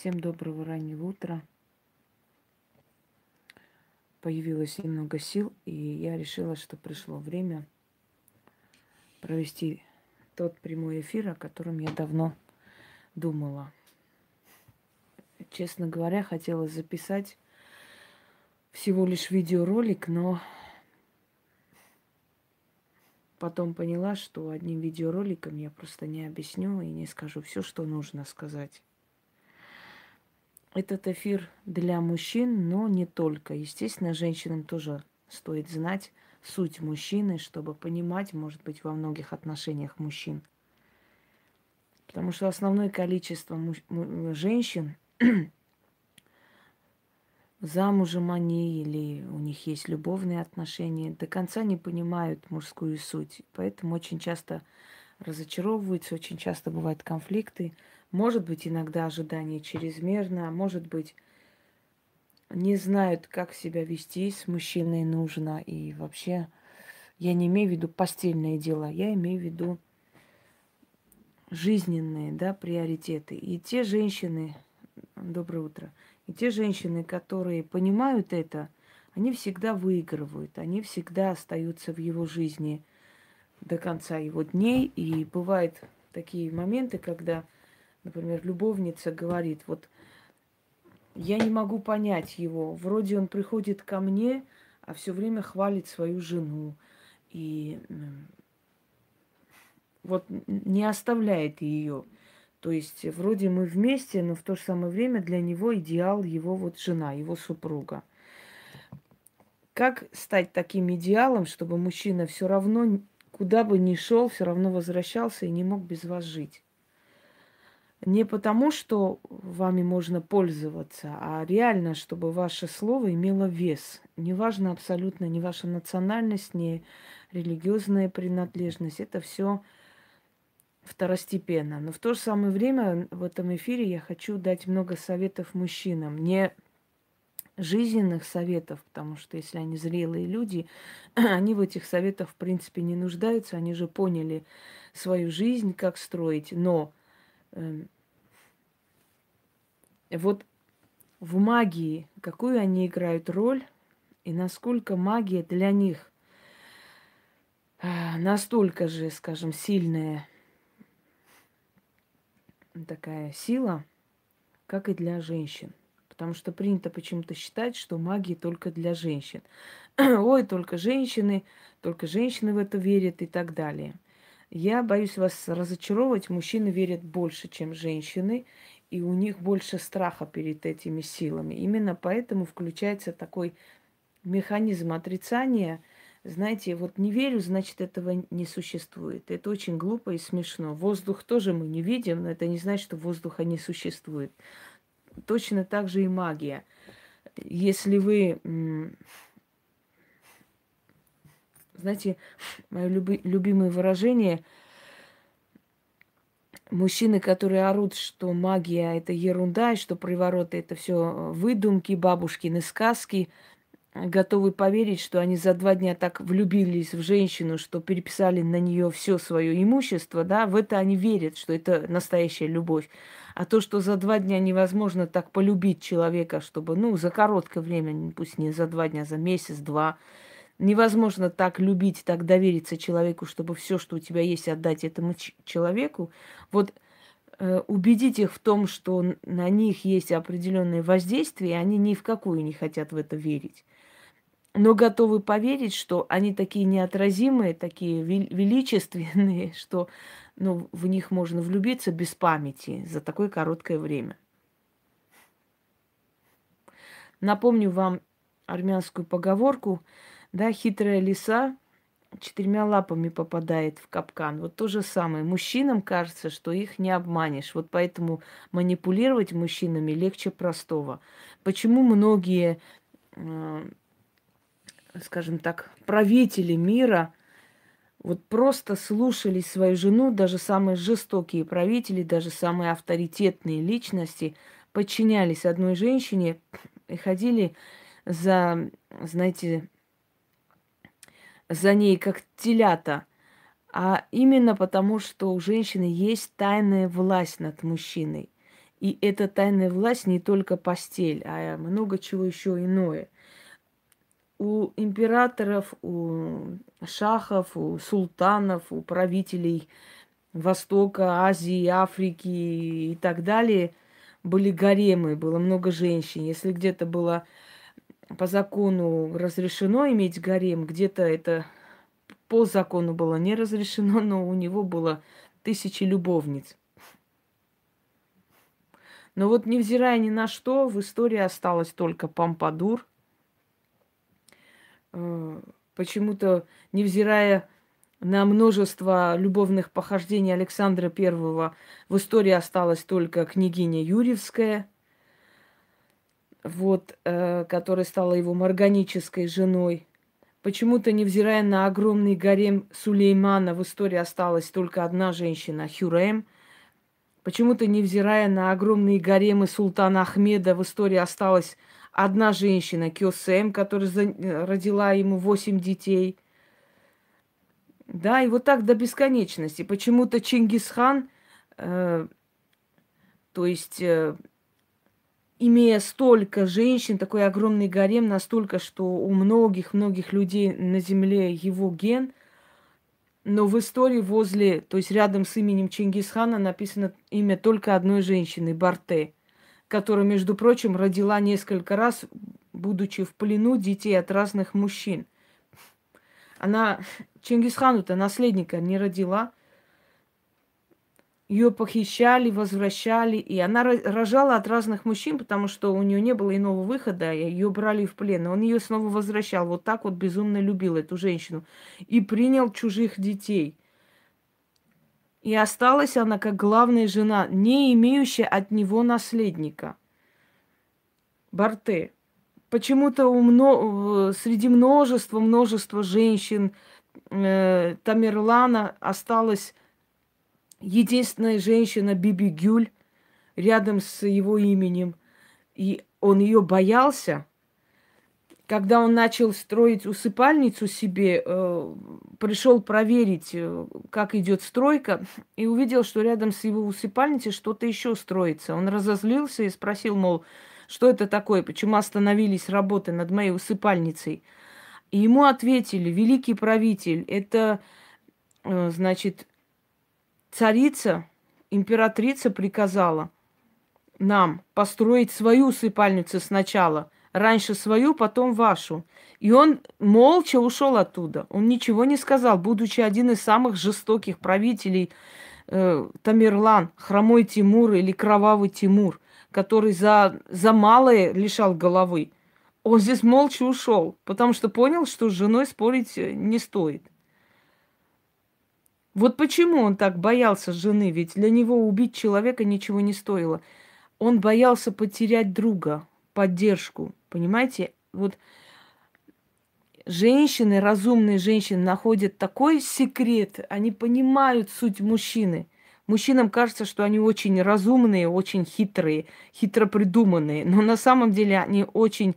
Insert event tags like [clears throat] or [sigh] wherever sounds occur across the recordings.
Всем доброго раннего утра. Появилось немного сил, и я решила, что пришло время провести тот прямой эфир, о котором я давно думала. Честно говоря, хотела записать всего лишь видеоролик, но потом поняла, что одним видеороликом я просто не объясню и не скажу все, что нужно сказать. Этот эфир для мужчин, но не только. Естественно, женщинам тоже стоит знать суть мужчины, чтобы понимать, может быть, во многих отношениях мужчин. Потому что основное количество муж- женщин [clears throat] замужем они или у них есть любовные отношения, до конца не понимают мужскую суть. Поэтому очень часто разочаровываются, очень часто бывают конфликты. Может быть, иногда ожидание чрезмерно, а может быть, не знают, как себя вести с мужчиной нужно. И вообще, я не имею в виду постельное дело, я имею в виду жизненные да, приоритеты. И те женщины, доброе утро, и те женщины, которые понимают это, они всегда выигрывают, они всегда остаются в его жизни до конца его дней. И бывают такие моменты, когда Например, любовница говорит, вот я не могу понять его. Вроде он приходит ко мне, а все время хвалит свою жену. И вот не оставляет ее. То есть вроде мы вместе, но в то же самое время для него идеал его вот жена, его супруга. Как стать таким идеалом, чтобы мужчина все равно, куда бы ни шел, все равно возвращался и не мог без вас жить? Не потому, что вами можно пользоваться, а реально, чтобы ваше слово имело вес. Неважно абсолютно ни ваша национальность, ни религиозная принадлежность. Это все второстепенно. Но в то же самое время в этом эфире я хочу дать много советов мужчинам. Не жизненных советов, потому что если они зрелые люди, [clears throat] они в этих советах в принципе не нуждаются, они же поняли свою жизнь, как строить, но Эм, вот в магии, какую они играют роль, и насколько магия для них э, настолько же, скажем, сильная такая сила, как и для женщин. Потому что принято почему-то считать, что магия только для женщин. [clears throat] Ой, только женщины, только женщины в это верят и так далее. Я боюсь вас разочаровывать. Мужчины верят больше, чем женщины, и у них больше страха перед этими силами. Именно поэтому включается такой механизм отрицания. Знаете, вот не верю, значит, этого не существует. Это очень глупо и смешно. Воздух тоже мы не видим, но это не значит, что воздуха не существует. Точно так же и магия. Если вы знаете, мое люби- любимое выражение мужчины, которые орут, что магия это ерунда, и что привороты это все выдумки, бабушкины сказки, готовы поверить, что они за два дня так влюбились в женщину, что переписали на нее все свое имущество, да, в это они верят, что это настоящая любовь. А то, что за два дня невозможно так полюбить человека, чтобы, ну, за короткое время, пусть не за два дня, за месяц, два, невозможно так любить, так довериться человеку, чтобы все, что у тебя есть, отдать этому человеку. Вот э, убедить их в том, что на них есть определенное воздействие, они ни в какую не хотят в это верить. Но готовы поверить, что они такие неотразимые, такие величественные, [laughs] что ну, в них можно влюбиться без памяти за такое короткое время. Напомню вам армянскую поговорку – да, хитрая лиса четырьмя лапами попадает в капкан. Вот то же самое. Мужчинам кажется, что их не обманешь. Вот поэтому манипулировать мужчинами легче простого. Почему многие, э, скажем так, правители мира вот просто слушали свою жену, даже самые жестокие правители, даже самые авторитетные личности подчинялись одной женщине и ходили за, знаете, за ней, как телята, а именно потому, что у женщины есть тайная власть над мужчиной. И эта тайная власть не только постель, а много чего еще иное. У императоров, у шахов, у султанов, у правителей Востока, Азии, Африки и так далее были гаремы, было много женщин. Если где-то было по закону разрешено иметь гарем, где-то это по закону было не разрешено, но у него было тысячи любовниц. Но вот невзирая ни на что, в истории осталось только Пампадур. Э, почему-то, невзирая на множество любовных похождений Александра Первого, в истории осталась только княгиня Юрьевская, вот, э, которая стала его морганической женой. Почему-то, невзирая на огромный гарем Сулеймана, в истории осталась только одна женщина, Хюрем. Почему-то, невзирая на огромные гаремы султана Ахмеда, в истории осталась одна женщина, Кёсем, которая родила ему восемь детей. Да, и вот так до бесконечности. Почему-то Чингисхан, э, то есть э, имея столько женщин, такой огромный гарем, настолько, что у многих-многих людей на земле его ген, но в истории возле, то есть рядом с именем Чингисхана написано имя только одной женщины, Барте, которая, между прочим, родила несколько раз, будучи в плену детей от разных мужчин. Она Чингисхану-то наследника не родила, ее похищали, возвращали, и она рожала от разных мужчин, потому что у нее не было иного выхода, ее брали в плен, и он ее снова возвращал. Вот так вот безумно любил эту женщину и принял чужих детей. И осталась она как главная жена, не имеющая от него наследника. Барте. Почему-то мно... среди множества, множества женщин э, Тамерлана осталась единственная женщина Биби Гюль рядом с его именем. И он ее боялся. Когда он начал строить усыпальницу себе, э, пришел проверить, э, как идет стройка, и увидел, что рядом с его усыпальницей что-то еще строится. Он разозлился и спросил, мол, что это такое, почему остановились работы над моей усыпальницей. И ему ответили, великий правитель, это, э, значит, царица, императрица приказала нам построить свою усыпальницу сначала. Раньше свою, потом вашу. И он молча ушел оттуда. Он ничего не сказал, будучи один из самых жестоких правителей э, Тамерлан, хромой Тимур или кровавый Тимур, который за, за малое лишал головы. Он здесь молча ушел, потому что понял, что с женой спорить э, не стоит. Вот почему он так боялся жены, ведь для него убить человека ничего не стоило. Он боялся потерять друга, поддержку, понимаете? Вот женщины, разумные женщины находят такой секрет, они понимают суть мужчины. Мужчинам кажется, что они очень разумные, очень хитрые, хитро придуманные, но на самом деле они очень,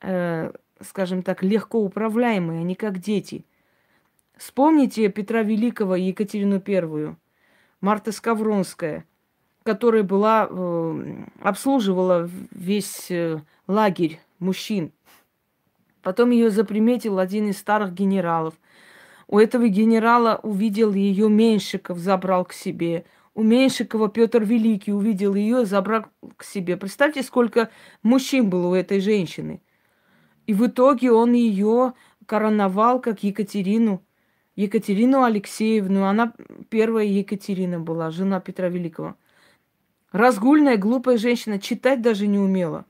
э, скажем так, легко управляемые, они как дети – Вспомните Петра Великого и Екатерину Первую, Марта Скавронская, которая была, э, обслуживала весь э, лагерь мужчин. Потом ее заприметил один из старых генералов. У этого генерала увидел ее Меньшиков, забрал к себе. У Меньшикова Петр Великий увидел ее, забрал к себе. Представьте, сколько мужчин было у этой женщины. И в итоге он ее короновал как Екатерину Екатерину Алексеевну. Она первая Екатерина была, жена Петра Великого. Разгульная, глупая женщина, читать даже не умела.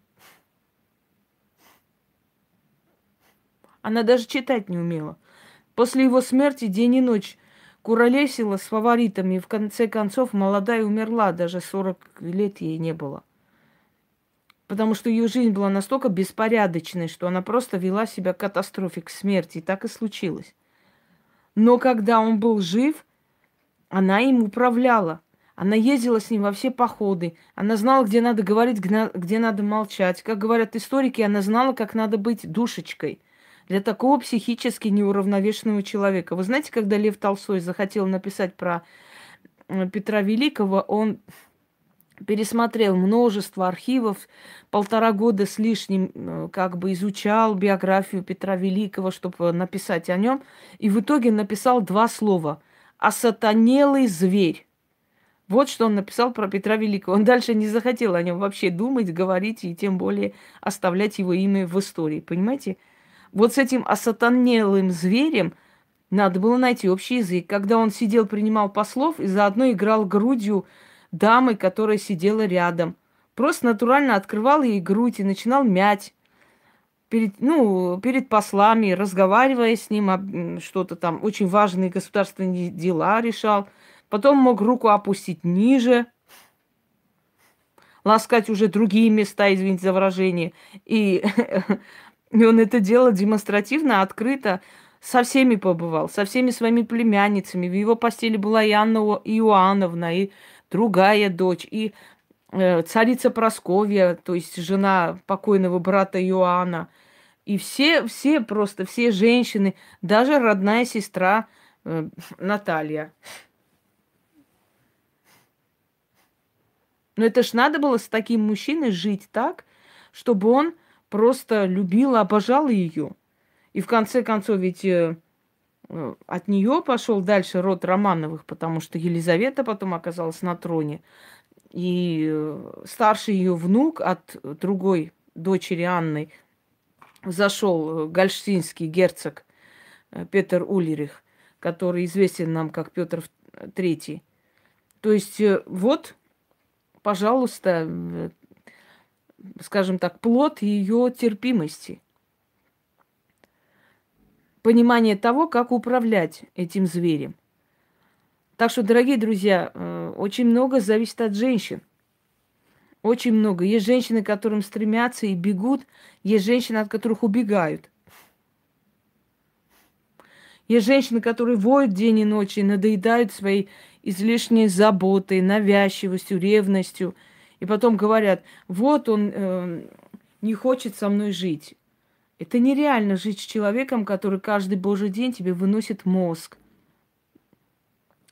Она даже читать не умела. После его смерти день и ночь куролесила с фаворитами, и в конце концов молодая умерла, даже 40 лет ей не было. Потому что ее жизнь была настолько беспорядочной, что она просто вела себя катастрофе, к смерти. И так и случилось. Но когда он был жив, она им управляла. Она ездила с ним во все походы. Она знала, где надо говорить, где надо молчать. Как говорят историки, она знала, как надо быть душечкой для такого психически неуравновешенного человека. Вы знаете, когда Лев Толстой захотел написать про э, Петра Великого, он пересмотрел множество архивов, полтора года с лишним э, как бы изучал биографию Петра Великого, чтобы написать о нем, и в итоге написал два слова «осатанелый зверь». Вот что он написал про Петра Великого. Он дальше не захотел о нем вообще думать, говорить и тем более оставлять его имя в истории. Понимаете? Вот с этим осатанелым зверем надо было найти общий язык. Когда он сидел, принимал послов и заодно играл грудью дамы, которая сидела рядом. Просто натурально открывал ей грудь и начинал мять перед, ну, перед послами, разговаривая с ним, что-то там, очень важные государственные дела решал. Потом мог руку опустить ниже, ласкать уже другие места, извините за выражение. И, [laughs] и он это делал демонстративно, открыто, со всеми побывал, со всеми своими племянницами. В его постели была и Анна Иоанновна, и другая дочь, и э, царица Просковья, то есть жена покойного брата Иоанна. И все, все просто, все женщины, даже родная сестра э, Наталья. Но это ж надо было с таким мужчиной жить так, чтобы он просто любил, обожал ее. И в конце концов, ведь э, от нее пошел дальше род Романовых, потому что Елизавета потом оказалась на троне. И э, старший ее внук от другой дочери Анны зашел э, гальштинский герцог Петр Улерих, который известен нам как Петр III. То есть вот, пожалуйста, скажем так, плод ее терпимости – понимание того, как управлять этим зверем. Так что, дорогие друзья, э, очень много зависит от женщин. Очень много. Есть женщины, к которым стремятся и бегут, есть женщины, от которых убегают. Есть женщины, которые воют день и ночь и надоедают своей излишней заботой, навязчивостью, ревностью. И потом говорят, вот он э, не хочет со мной жить. Это нереально жить с человеком, который каждый божий день тебе выносит мозг.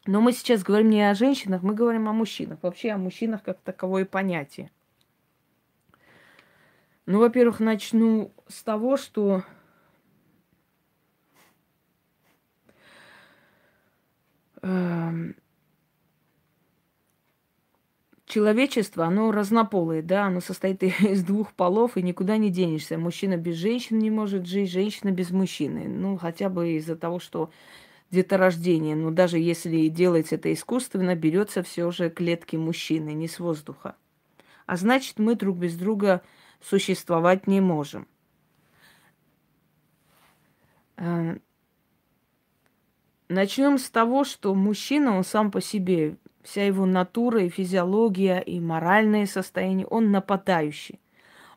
Но мы сейчас говорим не о женщинах, мы говорим о мужчинах. Вообще о мужчинах как таковое понятие. Ну, во-первых, начну с того, что э, человечество, оно разнополое, да, оно состоит [laughs] из двух полов, и никуда не денешься. Мужчина без женщины не может жить, женщина без мужчины. Ну, хотя бы из-за того, что деторождение. Но даже если делать это искусственно, берется все же клетки мужчины, не с воздуха. А значит, мы друг без друга существовать не можем. Э, Начнем с того, что мужчина, он сам по себе вся его натура и физиология, и моральное состояние, он нападающий.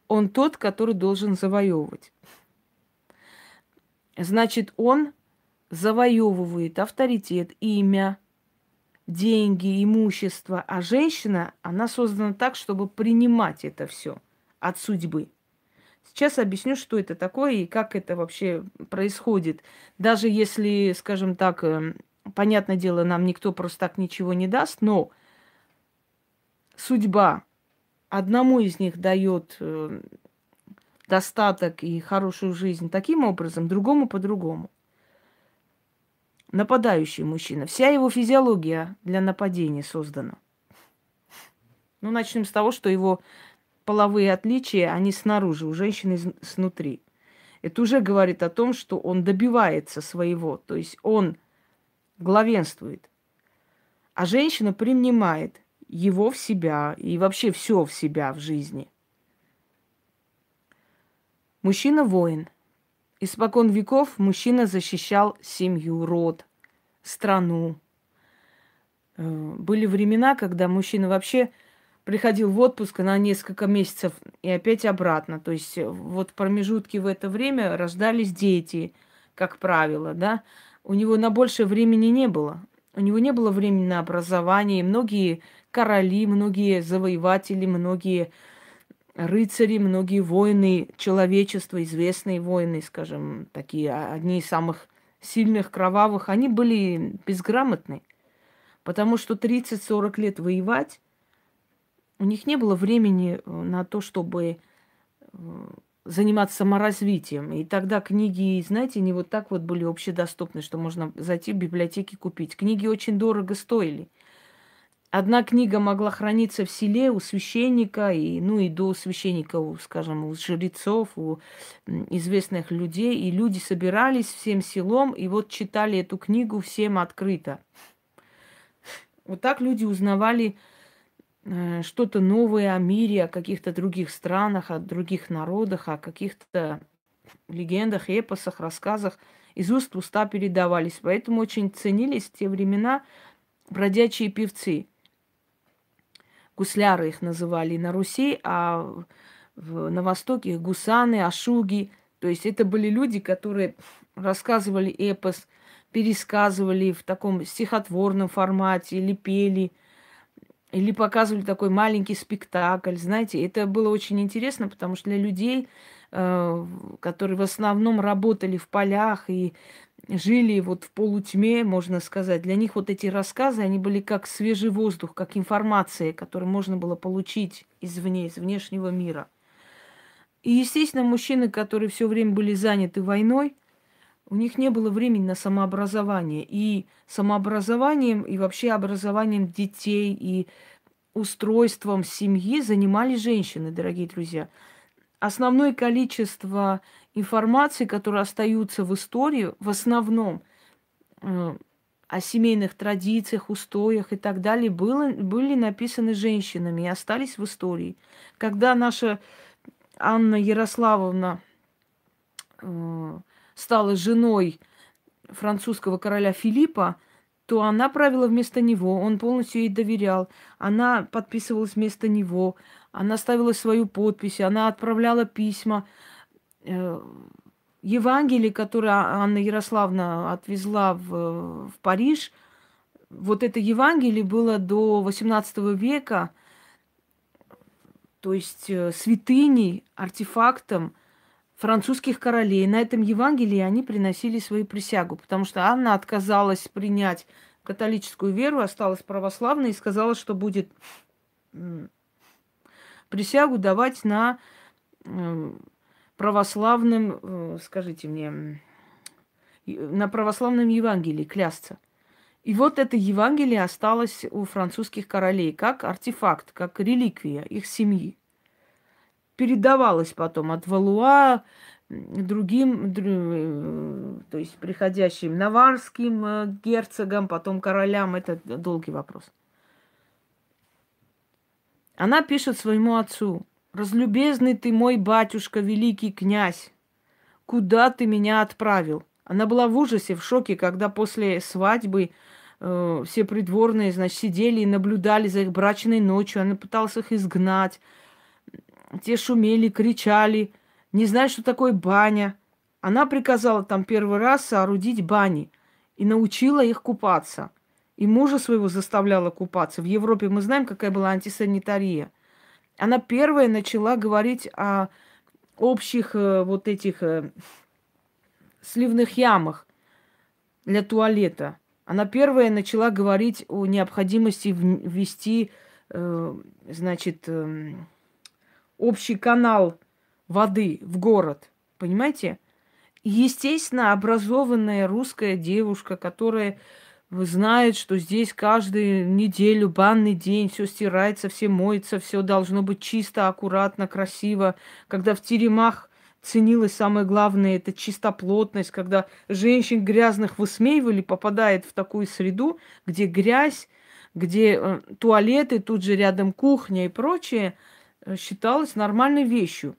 Он тот, который должен завоевывать. Значит, он завоевывает авторитет, имя, деньги, имущество, а женщина, она создана так, чтобы принимать это все от судьбы. Сейчас объясню, что это такое и как это вообще происходит. Даже если, скажем так, эм, понятное дело, нам никто просто так ничего не даст, но судьба одному из них дает э, достаток и хорошую жизнь таким образом, другому по-другому. Нападающий мужчина. Вся его физиология для нападения создана. Ну, начнем с того, что его половые отличия, они снаружи, у женщины снутри. Это уже говорит о том, что он добивается своего. То есть он главенствует. А женщина принимает его в себя и вообще все в себя в жизни. Мужчина воин. Испокон веков мужчина защищал семью, род, страну. Э, были времена, когда мужчина вообще приходил в отпуск на несколько месяцев и опять обратно. То есть э, вот в промежутке в это время рождались дети, как правило, да у него на больше времени не было. У него не было времени на образование. Многие короли, многие завоеватели, многие рыцари, многие воины человечества, известные воины, скажем, такие, а, одни из самых сильных, кровавых, они были безграмотны. Потому что 30-40 лет воевать, у них не было времени э, на то, чтобы э, заниматься саморазвитием. И тогда книги, знаете, не вот так вот были общедоступны, что можно зайти в библиотеки купить. Книги очень дорого стоили. Одна книга могла храниться в селе у священника, и, ну и до священника, у, скажем, у жрецов, у известных людей. И люди собирались всем селом, и вот читали эту книгу всем открыто. Вот так люди узнавали что-то новое о мире, о каких-то других странах, о других народах, о каких-то легендах, эпосах, рассказах из уст в уста передавались. Поэтому очень ценились в те времена бродячие певцы. Гусляры их называли на Руси, а на Востоке гусаны, ашуги. То есть это были люди, которые рассказывали эпос, пересказывали в таком стихотворном формате или пели – или показывали такой маленький спектакль, знаете, это было очень интересно, потому что для людей, э, которые в основном работали в полях и жили вот в полутьме, можно сказать, для них вот эти рассказы, они были как свежий воздух, как информация, которую можно было получить извне, из внешнего мира. И, естественно, мужчины, которые все время были заняты войной, у них не было времени на самообразование. И самообразованием, и вообще образованием детей, и устройством семьи занимались женщины, дорогие друзья. Основное количество информации, которые остаются в истории, в основном э, о семейных традициях, устоях и так далее, было, были написаны женщинами и остались в истории. Когда наша Анна Ярославовна э, стала женой французского короля Филиппа, то она правила вместо него, он полностью ей доверял. Она подписывалась вместо него, она ставила свою подпись, она отправляла письма. Э, Евангелие, которое Анна Ярославна отвезла в, в Париж, вот это Евангелие было до XVIII века, то есть э, святыней, артефактом – французских королей. На этом Евангелии они приносили свою присягу, потому что Анна отказалась принять католическую веру, осталась православной и сказала, что будет присягу давать на православном, э, скажите мне, на православном Евангелии клясться. И вот это Евангелие осталось у французских королей как артефакт, как реликвия их семьи передавалось потом от Валуа другим, э, то есть приходящим наварским э, герцогам, потом королям. Это долгий вопрос. Она пишет своему отцу, «Разлюбезный ты мой батюшка, великий князь, куда ты меня отправил?» Она была в ужасе, в шоке, когда после свадьбы э, все придворные, значит, сидели и наблюдали за их брачной ночью. Она пыталась их изгнать. Те шумели, кричали, не знают, что такое баня. Она приказала там первый раз соорудить бани и научила их купаться. И мужа своего заставляла купаться. В Европе мы знаем, какая была антисанитария. Она первая начала говорить о общих э, вот этих э, сливных ямах для туалета. Она первая начала говорить о необходимости ввести, э, значит, э, общий канал воды в город. Понимаете? Естественно, образованная русская девушка, которая знает, что здесь каждую неделю банный день, все стирается, все моется, все должно быть чисто, аккуратно, красиво. Когда в теремах ценилось самое главное, это чистоплотность, когда женщин грязных высмеивали, попадает в такую среду, где грязь, где э, туалеты, тут же рядом кухня и прочее – считалось нормальной вещью.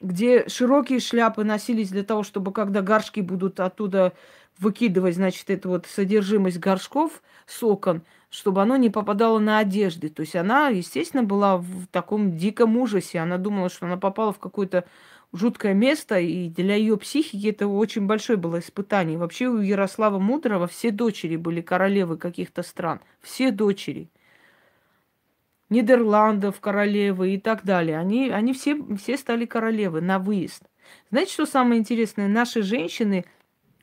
Где широкие шляпы носились для того, чтобы когда горшки будут оттуда выкидывать, значит, это вот содержимость горшков с окон, чтобы оно не попадало на одежды. То есть она, естественно, была в таком диком ужасе. Она думала, что она попала в какое-то жуткое место, и для ее психики это очень большое было испытание. Вообще у Ярослава Мудрого все дочери были королевы каких-то стран. Все дочери – Нидерландов королевы и так далее. Они, они все, все стали королевы на выезд. Знаете, что самое интересное? Наши женщины,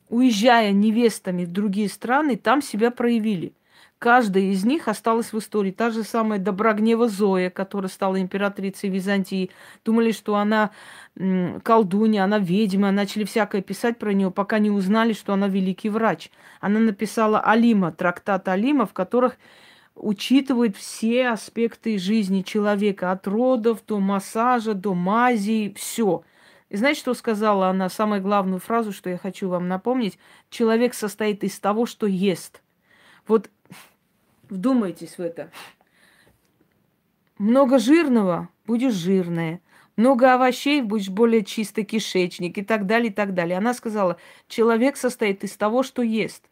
уезжая невестами в другие страны, там себя проявили. каждая из них осталась в истории. Та же самая Доброгнева Зоя, которая стала императрицей Византии. Думали, что она колдунья, она ведьма. Начали всякое писать про нее, пока не узнали, что она великий врач. Она написала Алима, трактат Алима, в которых учитывает все аспекты жизни человека, от родов до массажа, до мази, все. И знаете, что сказала она? Самую главную фразу, что я хочу вам напомнить. Человек состоит из того, что ест. Вот Вдумайтесь в это. Много жирного – будешь жирная. Много овощей – будешь более чистый кишечник и так далее, и так далее. Она сказала, человек состоит из того, что ест.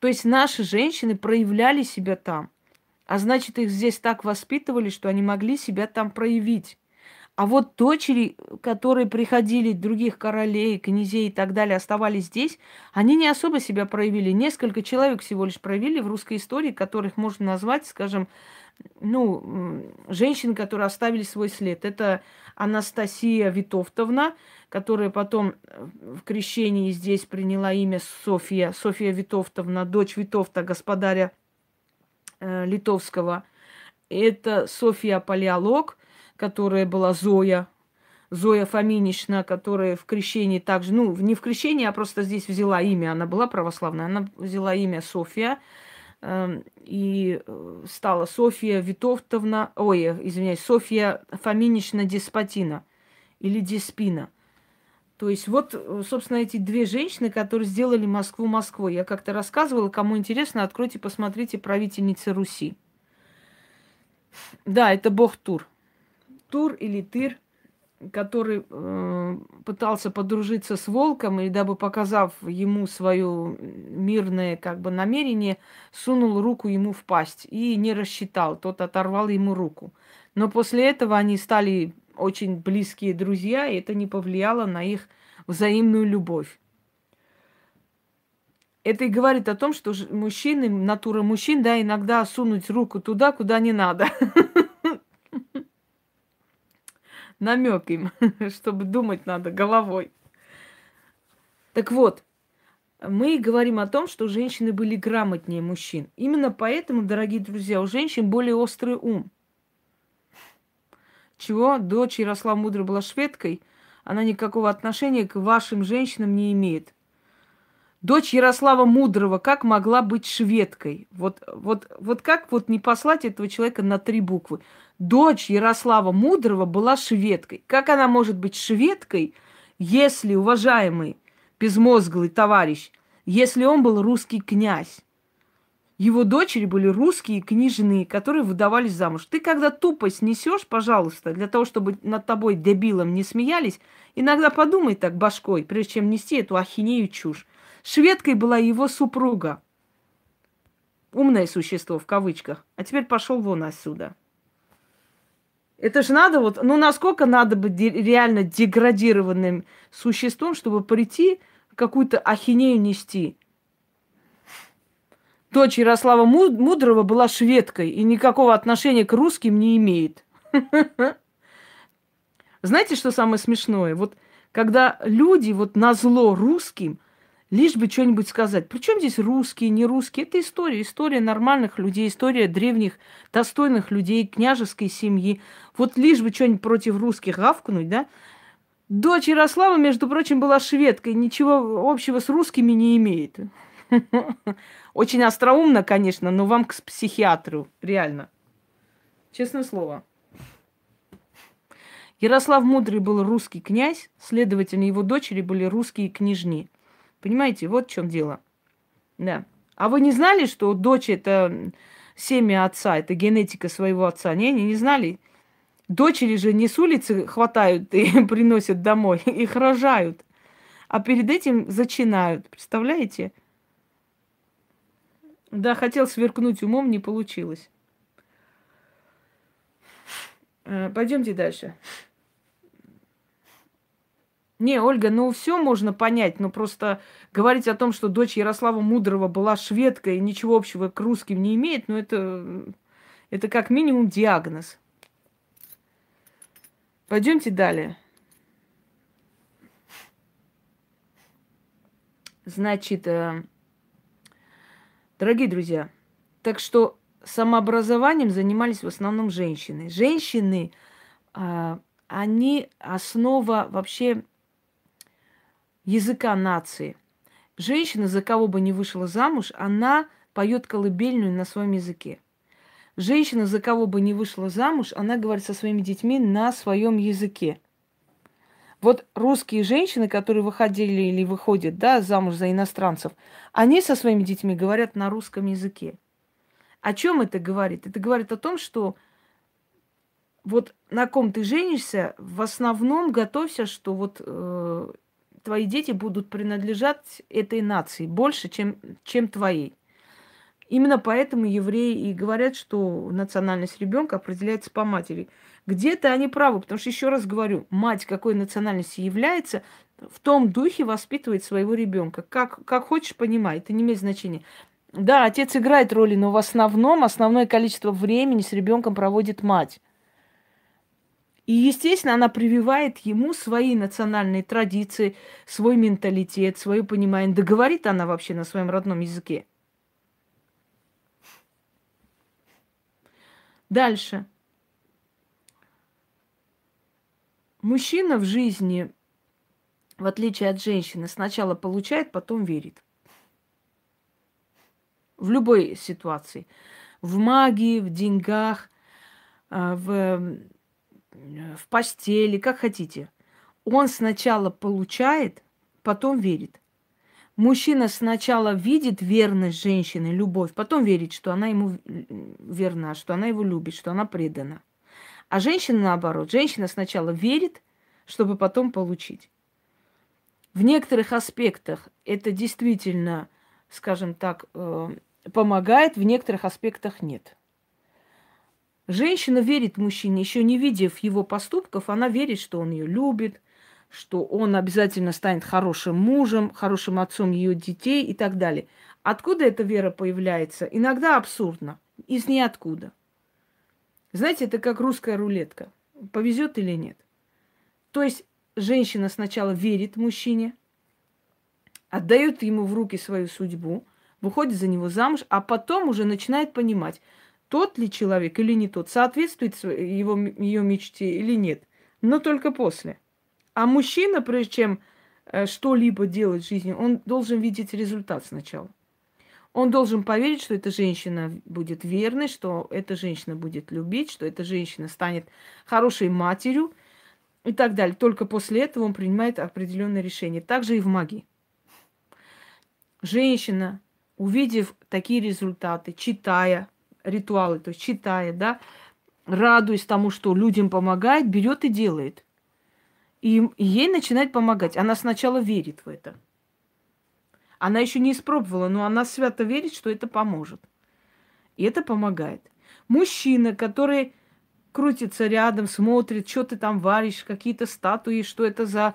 То есть наши женщины проявляли себя там. А значит, их здесь так воспитывали, что они могли себя там проявить. А вот дочери, которые приходили других королей, князей и так далее, оставались здесь, они не особо себя проявили. Несколько человек всего лишь проявили в русской истории, которых можно назвать, скажем, ну, женщин, которые оставили свой след. Это Анастасия Витовтовна, которая потом в крещении здесь приняла имя София, София Витовтовна, дочь Витовта, господаря э, литовского. Это София Палеолог – которая была Зоя, Зоя Фоминична, которая в крещении также, ну, не в крещении, а просто здесь взяла имя, она была православная, она взяла имя София э, и стала София Витовтовна, ой, извиняюсь, София Фоминична Деспотина или Деспина. То есть вот, собственно, эти две женщины, которые сделали Москву Москвой. Я как-то рассказывала, кому интересно, откройте, посмотрите «Правительница Руси». Да, это бог Тур. Тур или Тыр, который э, пытался подружиться с волком, и дабы показав ему свое мирное как бы намерение, сунул руку ему в пасть и не рассчитал, тот оторвал ему руку. Но после этого они стали очень близкие друзья, и это не повлияло на их взаимную любовь. Это и говорит о том, что мужчины, натура мужчин, да, иногда сунуть руку туда, куда не надо. [laughs] намек им, [laughs] чтобы думать надо головой. Так вот, мы говорим о том, что женщины были грамотнее мужчин. Именно поэтому, дорогие друзья, у женщин более острый ум. Чего? Дочь Ярослава Мудрой была шведкой, она никакого отношения к вашим женщинам не имеет. Дочь Ярослава Мудрого как могла быть шведкой? Вот, вот, вот как вот не послать этого человека на три буквы? дочь Ярослава Мудрого была шведкой. Как она может быть шведкой, если, уважаемый безмозглый товарищ, если он был русский князь? Его дочери были русские княжны, которые выдавались замуж. Ты когда тупость несешь, пожалуйста, для того, чтобы над тобой дебилом не смеялись, иногда подумай так башкой, прежде чем нести эту ахинею чушь. Шведкой была его супруга. Умное существо в кавычках. А теперь пошел вон отсюда. Это же надо вот, ну насколько надо быть реально деградированным существом, чтобы прийти какую-то ахинею нести. Дочь Ярослава Мудрого была шведкой и никакого отношения к русским не имеет. [laughs] Знаете, что самое смешное? Вот когда люди вот на зло русским – лишь бы что-нибудь сказать. Причем здесь русские, не русские? Это история, история нормальных людей, история древних, достойных людей, княжеской семьи. Вот лишь бы что-нибудь против русских гавкнуть, да? Дочь Ярослава, между прочим, была шведкой, ничего общего с русскими не имеет. [laughs] Очень остроумно, конечно, но вам к психиатру, реально. Честное слово. Ярослав Мудрый был русский князь, следовательно, его дочери были русские княжни. Понимаете, вот в чем дело. Да. А вы не знали, что дочь это семя отца, это генетика своего отца? Не, не, не знали. Дочери же не с улицы хватают и [laughs] приносят домой, их рожают. А перед этим зачинают. Представляете? Да, хотел сверкнуть умом, не получилось. Э, пойдемте дальше. Не, Ольга, ну все можно понять, но просто говорить о том, что дочь Ярослава Мудрого была шведкой и ничего общего к русским не имеет, ну это, это как минимум диагноз. Пойдемте далее. Значит, э, Дорогие друзья, так что самообразованием занимались в основном женщины. Женщины, а, они основа вообще языка нации. Женщина, за кого бы ни вышла замуж, она поет колыбельную на своем языке. Женщина, за кого бы ни вышла замуж, она говорит со своими детьми на своем языке. Вот русские женщины, которые выходили или выходят да, замуж за иностранцев, они со своими детьми говорят на русском языке. О чем это говорит? Это говорит о том, что вот на ком ты женишься, в основном готовься, что вот э, твои дети будут принадлежать этой нации больше, чем, чем твоей. Именно поэтому евреи и говорят, что национальность ребенка определяется по матери. Где-то они правы, потому что, еще раз говорю, мать какой национальности является, в том духе воспитывает своего ребенка. Как, как хочешь, понимай, это не имеет значения. Да, отец играет роли, но в основном основное количество времени с ребенком проводит мать. И, естественно, она прививает ему свои национальные традиции, свой менталитет, свое понимание. Да говорит она вообще на своем родном языке. Дальше. Мужчина в жизни, в отличие от женщины, сначала получает, потом верит. В любой ситуации. В магии, в деньгах, а, в, в постели, как хотите. Он сначала получает, потом верит. Мужчина сначала видит верность женщины, любовь, потом верит, что она ему верна, что она его любит, что она предана. А женщина наоборот. Женщина сначала верит, чтобы потом получить. В некоторых аспектах это действительно, скажем так, э, помогает, в некоторых аспектах нет. Женщина верит мужчине, еще не видев его поступков, она верит, что он ее любит, что он обязательно станет хорошим мужем, хорошим отцом ее детей и так далее. Откуда эта вера появляется? Иногда абсурдно, из ниоткуда. Знаете, это как русская рулетка. Повезет или нет? То есть женщина сначала верит мужчине, отдает ему в руки свою судьбу, выходит за него замуж, а потом уже начинает понимать, тот ли человек или не тот, соответствует его, ее мечте или нет. Но только после – а мужчина, прежде чем э, что-либо делать в жизни, он должен видеть результат сначала. Он должен поверить, что эта женщина будет верной, что эта женщина будет любить, что эта женщина станет хорошей матерью и так далее. Только после этого он принимает определенные решения. Также и в магии. Женщина, увидев такие результаты, читая ритуалы, то есть читая, да, радуясь тому, что людям помогает, берет и делает. И ей начинает помогать. Она сначала верит в это. Она еще не испробовала, но она свято верит, что это поможет. И это помогает. Мужчина, который крутится рядом, смотрит, что ты там варишь, какие-то статуи, что это за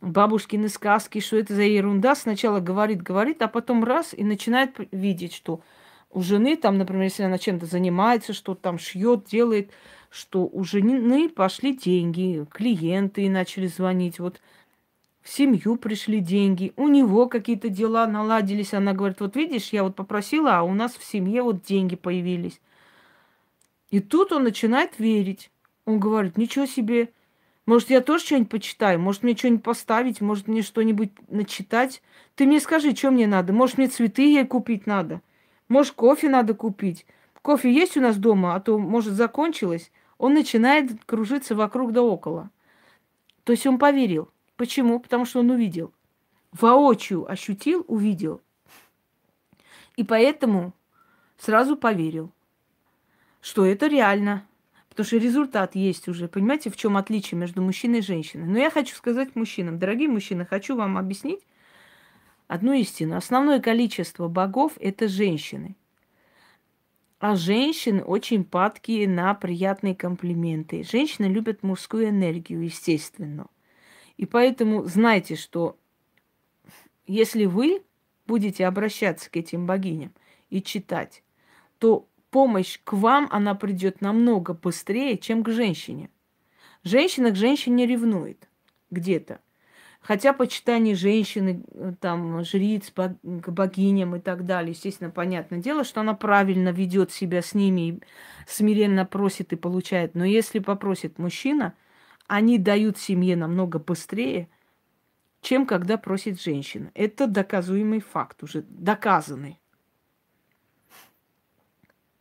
бабушкины сказки, что это за ерунда, сначала говорит, говорит, а потом раз и начинает видеть, что у жены там, например, если она чем-то занимается, что там шьет, делает, что у жены пошли деньги, клиенты начали звонить, вот в семью пришли деньги, у него какие-то дела наладились. Она говорит, вот видишь, я вот попросила, а у нас в семье вот деньги появились. И тут он начинает верить. Он говорит, ничего себе, может, я тоже что-нибудь почитаю, может, мне что-нибудь поставить, может, мне что-нибудь начитать. Ты мне скажи, что мне надо, может, мне цветы ей купить надо, может, кофе надо купить. Кофе есть у нас дома, а то, может, закончилось он начинает кружиться вокруг да около. То есть он поверил. Почему? Потому что он увидел. Воочию ощутил, увидел. И поэтому сразу поверил, что это реально. Потому что результат есть уже. Понимаете, в чем отличие между мужчиной и женщиной? Но я хочу сказать мужчинам, дорогие мужчины, хочу вам объяснить одну истину. Основное количество богов – это женщины – а женщины очень падкие на приятные комплименты. Женщины любят мужскую энергию, естественно. И поэтому знайте, что если вы будете обращаться к этим богиням и читать, то помощь к вам, она придет намного быстрее, чем к женщине. Женщина к женщине ревнует где-то. Хотя почитание женщины, э, там, жриц, к богиням и так далее, естественно, понятное дело, что она правильно ведет себя с ними, смиренно просит и получает. Но если попросит мужчина, они дают семье намного быстрее, чем когда просит женщина. Это доказуемый факт, уже доказанный.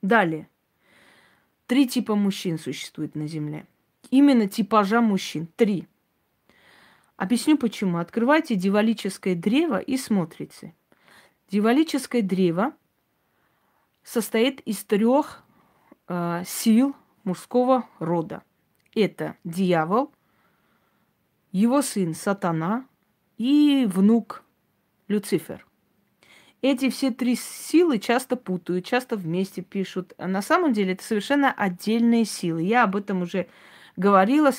Далее. Три типа мужчин существует на Земле. Именно типажа мужчин. Три. Объясню почему. Открывайте дивалическое древо и смотрите. Дивалическое древо состоит из трех э, сил мужского рода. Это дьявол, его сын сатана и внук Люцифер. Эти все три силы часто путают, часто вместе пишут. А на самом деле это совершенно отдельные силы. Я об этом уже говорила,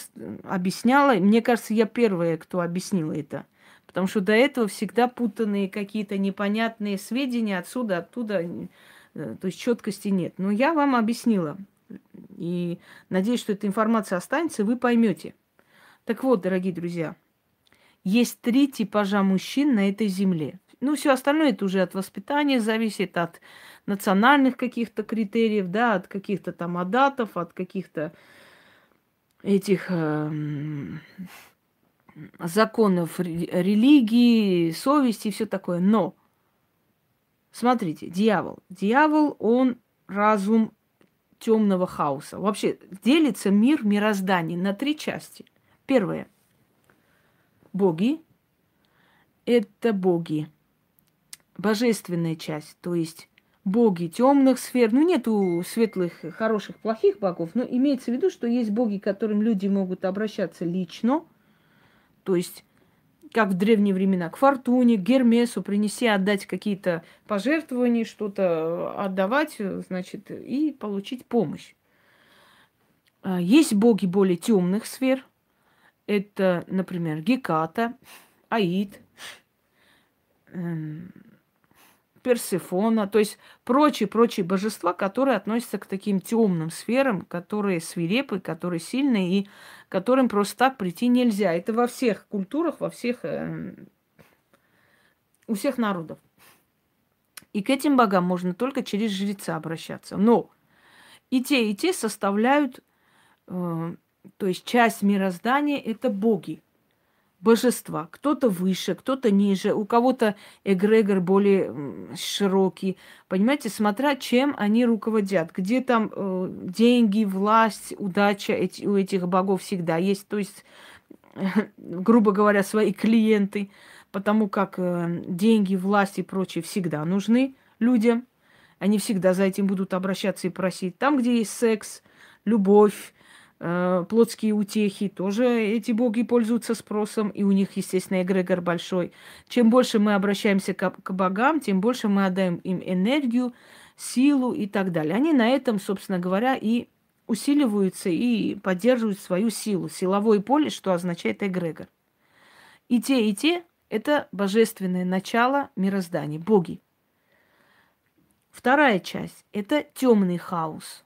объясняла. Мне кажется, я первая, кто объяснила это. Потому что до этого всегда путанные какие-то непонятные сведения отсюда, оттуда. Э, то есть четкости нет. Но я вам объяснила. И надеюсь, что эта информация останется, и вы поймете. Так вот, дорогие друзья, есть три типажа мужчин на этой земле. Ну, все остальное это уже от воспитания зависит, от национальных каких-то критериев, да, от каких-то там адатов, от каких-то этих э, законов религии, совести и все такое. Но, смотрите, дьявол. Дьявол, он разум темного хаоса. Вообще делится мир, мироздание на три части. Первое. Боги. Это боги. Божественная часть, то есть боги темных сфер. Ну, нету светлых, хороших, плохих богов, но имеется в виду, что есть боги, к которым люди могут обращаться лично. То есть, как в древние времена, к Фортуне, к Гермесу принеси, отдать какие-то пожертвования, что-то отдавать, значит, и получить помощь. А, есть боги более темных сфер. Это, например, Геката, Аид, эм, Персифона, то есть прочие-прочие божества, которые относятся к таким темным сферам, которые свирепы, которые сильные и которым просто так прийти нельзя. Это во всех культурах, во всех, э, у всех народов. И к этим богам можно только через жреца обращаться. Но и те, и те составляют, э, то есть часть мироздания – это боги божества. Кто-то выше, кто-то ниже, у кого-то эгрегор более широкий. Понимаете, смотря чем они руководят. Где там э, деньги, власть, удача эти, у этих богов всегда есть. То есть, [laughs] грубо говоря, свои клиенты. Потому как э, деньги, власть и прочее всегда нужны людям. Они всегда за этим будут обращаться и просить. Там, где есть секс, любовь, плотские утехи, тоже эти боги пользуются спросом, и у них, естественно, эгрегор большой. Чем больше мы обращаемся к, к богам, тем больше мы отдаем им энергию, силу и так далее. Они на этом, собственно говоря, и усиливаются и поддерживают свою силу. Силовое поле, что означает эгрегор. И те, и те – это божественное начало мироздания, боги. Вторая часть – это темный хаос –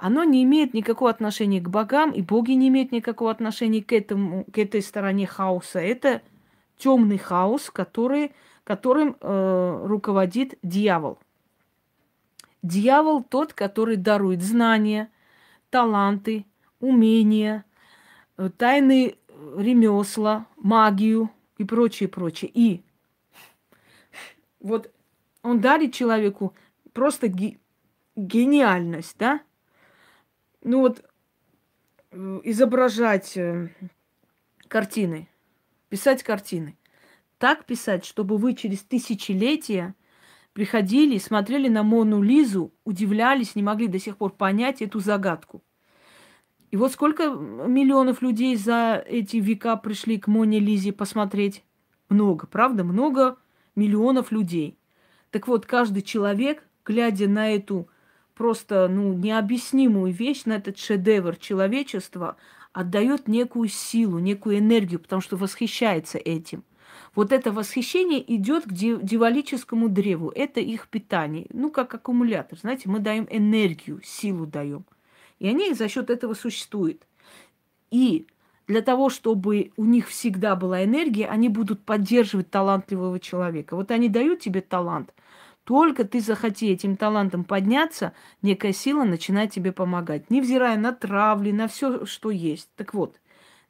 оно не имеет никакого отношения к богам, и боги не имеют никакого отношения к, этому, к этой стороне хаоса. Это темный хаос, который, которым э, руководит дьявол. Дьявол тот, который дарует знания, таланты, умения, э, тайны ремесла, магию и прочее, прочее. И вот он дарит человеку просто гениальность, да? Ну вот э, изображать э, картины, писать картины. Так писать, чтобы вы через тысячелетия приходили, смотрели на Мону Лизу, удивлялись, не могли до сих пор понять эту загадку. И вот сколько миллионов людей за эти века пришли к Моне Лизе посмотреть? Много, правда? Много миллионов людей. Так вот, каждый человек, глядя на эту просто ну, необъяснимую вещь, на этот шедевр человечества, отдает некую силу, некую энергию, потому что восхищается этим. Вот это восхищение идет к дивалическому древу. Это их питание. Ну, как аккумулятор. Знаете, мы даем энергию, силу даем. И они за счет этого существуют. И для того, чтобы у них всегда была энергия, они будут поддерживать талантливого человека. Вот они дают тебе талант, только ты захоти этим талантом подняться, некая сила начинает тебе помогать, невзирая на травли, на все, что есть. Так вот,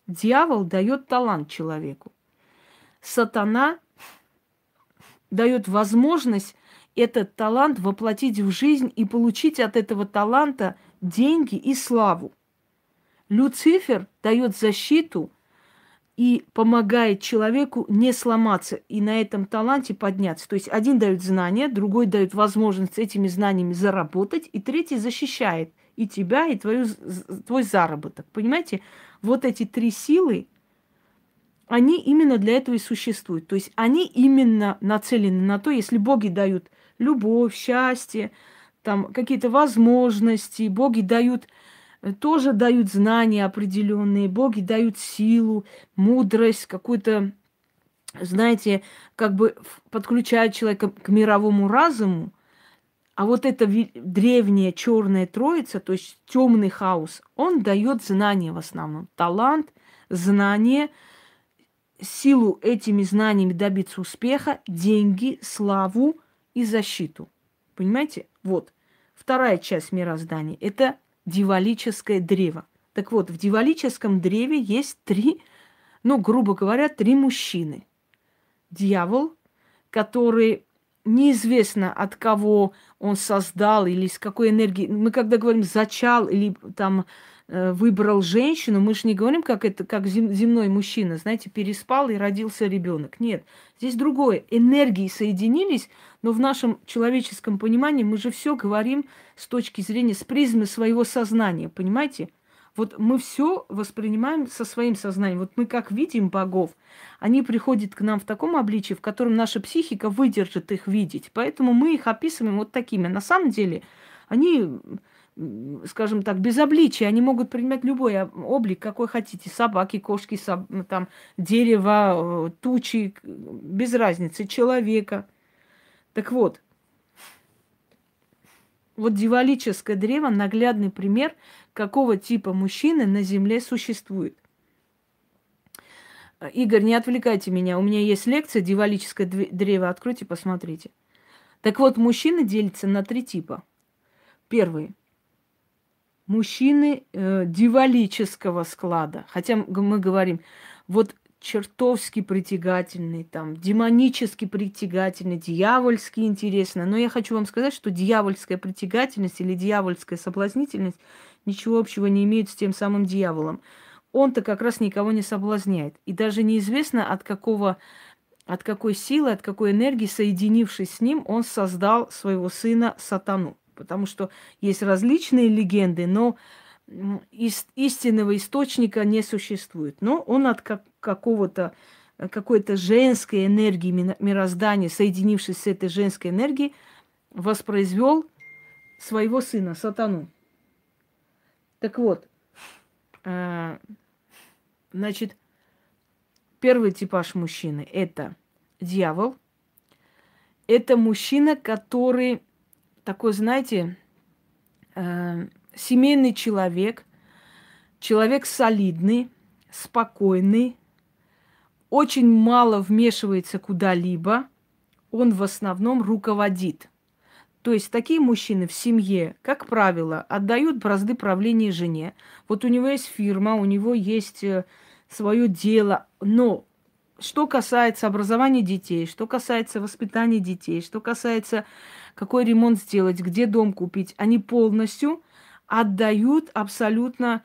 дьявол дает талант человеку. Сатана дает возможность этот талант воплотить в жизнь и получить от этого таланта деньги и славу. Люцифер дает защиту и помогает человеку не сломаться и на этом таланте подняться. То есть один дает знания, другой дает возможность этими знаниями заработать, и третий защищает и тебя, и твою, твой заработок. Понимаете? Вот эти три силы, они именно для этого и существуют. То есть они именно нацелены на то, если боги дают любовь, счастье, там какие-то возможности, боги дают тоже дают знания определенные, боги дают силу, мудрость, какую-то, знаете, как бы подключают человека к мировому разуму, а вот эта древняя черная троица, то есть темный хаос, он дает знания в основном. Талант, знания, силу этими знаниями добиться успеха, деньги, славу и защиту. Понимаете? Вот. Вторая часть мироздания – это дивалическое древо. Так вот, в дивалическом древе есть три, ну, грубо говоря, три мужчины. Дьявол, который неизвестно от кого он создал или с какой энергии. Мы когда говорим зачал или там выбрал женщину, мы же не говорим, как это, как земной мужчина, знаете, переспал и родился ребенок. Нет, здесь другое. Энергии соединились, но в нашем человеческом понимании мы же все говорим с точки зрения, с призмы своего сознания, понимаете? Вот мы все воспринимаем со своим сознанием. Вот мы как видим богов, они приходят к нам в таком обличии, в котором наша психика выдержит их видеть. Поэтому мы их описываем вот такими. На самом деле они скажем так, без обличия. Они могут принимать любой облик, какой хотите. Собаки, кошки, соб... там, дерево, э, тучи, без разницы, человека. Так вот, вот дивалическое древо – наглядный пример, какого типа мужчины на Земле существует. Игорь, не отвлекайте меня, у меня есть лекция «Дивалическое древо», откройте, посмотрите. Так вот, мужчины делятся на три типа. Первый мужчины э, дивалического склада. Хотя мы говорим, вот чертовски притягательный, там, демонически притягательный, дьявольски интересно. Но я хочу вам сказать, что дьявольская притягательность или дьявольская соблазнительность ничего общего не имеет с тем самым дьяволом. Он-то как раз никого не соблазняет. И даже неизвестно, от какого от какой силы, от какой энергии, соединившись с ним, он создал своего сына сатану потому что есть различные легенды, но истинного источника не существует. Но он от как- какого-то какой-то женской энергии мироздания, соединившись с этой женской энергией, воспроизвел своего сына, сатану. Так вот, э, значит, первый типаж мужчины – это дьявол. Это мужчина, который такой, знаете, э, семейный человек, человек солидный, спокойный, очень мало вмешивается куда-либо, он в основном руководит. То есть такие мужчины в семье, как правило, отдают бразды правления жене. Вот у него есть фирма, у него есть э, свое дело, но что касается образования детей, что касается воспитания детей, что касается какой ремонт сделать, где дом купить, они полностью отдают абсолютно...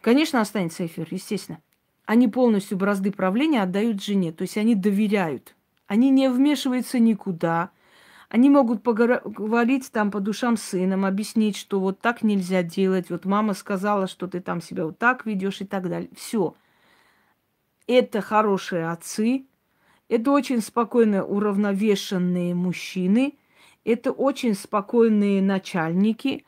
Конечно, останется эфир, естественно. Они полностью бразды правления отдают жене, то есть они доверяют. Они не вмешиваются никуда. Они могут поговорить там по душам с сыном, объяснить, что вот так нельзя делать. Вот мама сказала, что ты там себя вот так ведешь и так далее. Все. Это хорошие отцы, это очень спокойно уравновешенные мужчины, это очень спокойные начальники,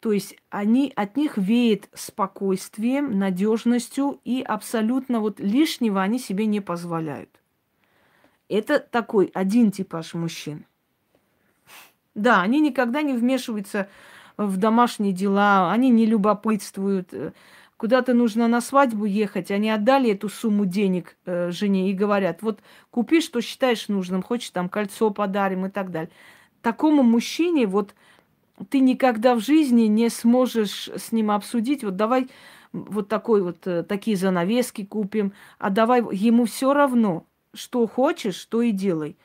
то есть они, от них веет спокойствием, надежностью и абсолютно вот лишнего они себе не позволяют. Это такой один типаж мужчин. Да, они никогда не вмешиваются в домашние дела, они не любопытствуют, куда-то нужно на свадьбу ехать, они отдали эту сумму денег э, жене и говорят, вот купи, что считаешь нужным, хочешь там кольцо подарим и так далее. Такому мужчине вот ты никогда в жизни не сможешь с ним обсудить, вот давай вот такой вот, э, такие занавески купим, а давай ему все равно, что хочешь, что и делай.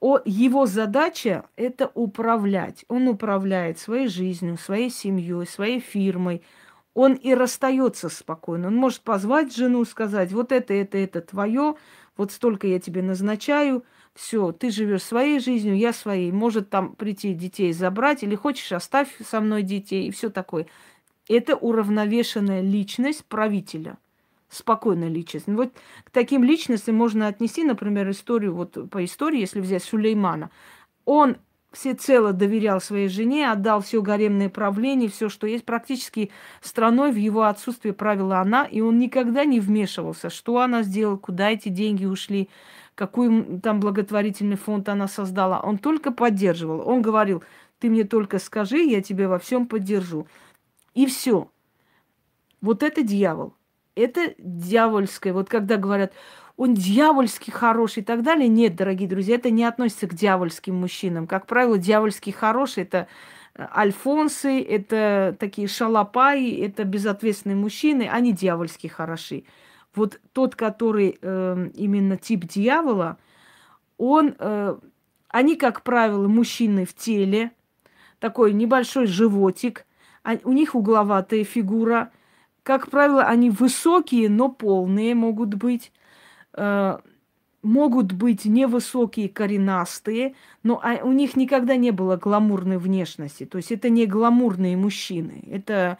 О, его задача – это управлять. Он управляет своей жизнью, своей семьей, своей фирмой. Он и расстается спокойно. Он может позвать жену, сказать, вот это, это, это твое, вот столько я тебе назначаю, все, ты живешь своей жизнью, я своей. Может там прийти детей забрать, или хочешь, оставь со мной детей, и все такое. Это уравновешенная личность правителя спокойная личность. Вот к таким личностям можно отнести, например, историю, вот по истории, если взять Сулеймана. Он всецело доверял своей жене, отдал все гаремное правление, все, что есть. Практически страной в его отсутствие правила она, и он никогда не вмешивался, что она сделала, куда эти деньги ушли, какой там благотворительный фонд она создала. Он только поддерживал. Он говорил, ты мне только скажи, я тебя во всем поддержу. И все. Вот это дьявол это дьявольское. Вот когда говорят, он дьявольски хороший и так далее. Нет, дорогие друзья, это не относится к дьявольским мужчинам. Как правило, дьявольский хороший это э, альфонсы, это такие шалопаи, это безответственные мужчины, они дьявольски хороши. Вот тот, который э, именно тип дьявола, он, э, они, как правило, мужчины в теле, такой небольшой животик, а, у них угловатая фигура – как правило, они высокие, но полные могут быть. Э, могут быть невысокие, коренастые, но а, у них никогда не было гламурной внешности. То есть это не гламурные мужчины. Это,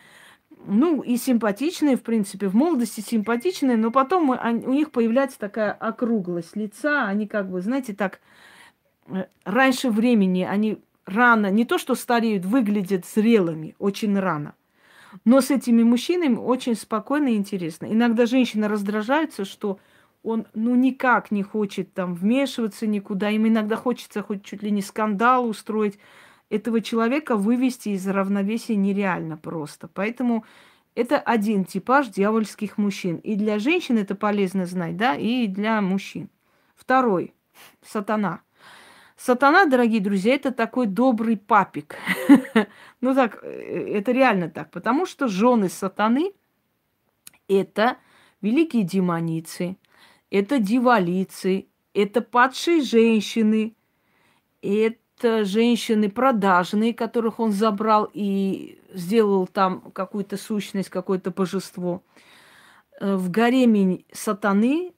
ну, и симпатичные, в принципе, в молодости симпатичные, но потом у них появляется такая округлость лица. Они как бы, знаете, так э, раньше времени, они рано, не то что стареют, выглядят зрелыми очень рано – но с этими мужчинами очень спокойно и интересно. Иногда женщина раздражается, что он ну никак не хочет там вмешиваться никуда. Им иногда хочется хоть чуть ли не скандал устроить. Этого человека вывести из равновесия нереально просто. Поэтому это один типаж дьявольских мужчин. И для женщин это полезно знать, да, и для мужчин. Второй. Сатана. Сатана, дорогие друзья, это такой добрый папик. [laughs] ну так, э, это реально так. Потому что жены сатаны – это великие демоницы, это дивалицы, это падшие женщины, это женщины продажные, которых он забрал и сделал там какую-то сущность, какое-то божество. Э, в гареме сатаны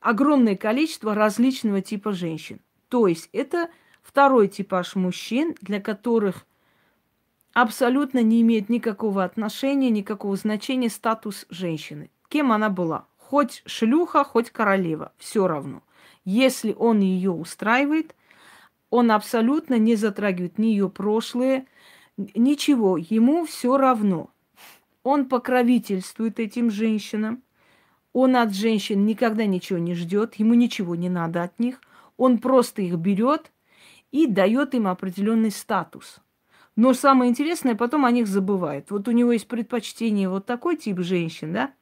огромное количество различного типа женщин. То есть это второй типаж мужчин, для которых абсолютно не имеет никакого отношения, никакого значения статус женщины. Кем она была? Хоть шлюха, хоть королева, все равно. Если он ее устраивает, он абсолютно не затрагивает ни ее прошлое, ничего, ему все равно. Он покровительствует этим женщинам, он от женщин никогда ничего не ждет, ему ничего не надо от них. Он просто их берет и дает им определенный статус. Но самое интересное, потом о них забывает. Вот у него есть предпочтение вот такой тип женщин, да?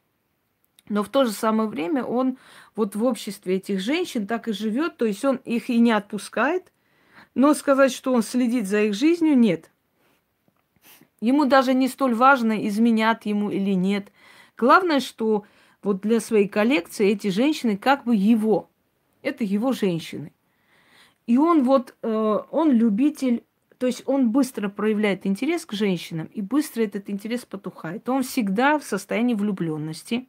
Но в то же самое время он вот в обществе этих женщин так и живет, то есть он их и не отпускает, но сказать, что он следит за их жизнью, нет. Ему даже не столь важно, изменят ему или нет. Главное, что вот для своей коллекции эти женщины как бы его это его женщины. И он вот, э, он любитель, то есть он быстро проявляет интерес к женщинам, и быстро этот интерес потухает. Он всегда в состоянии влюбленности.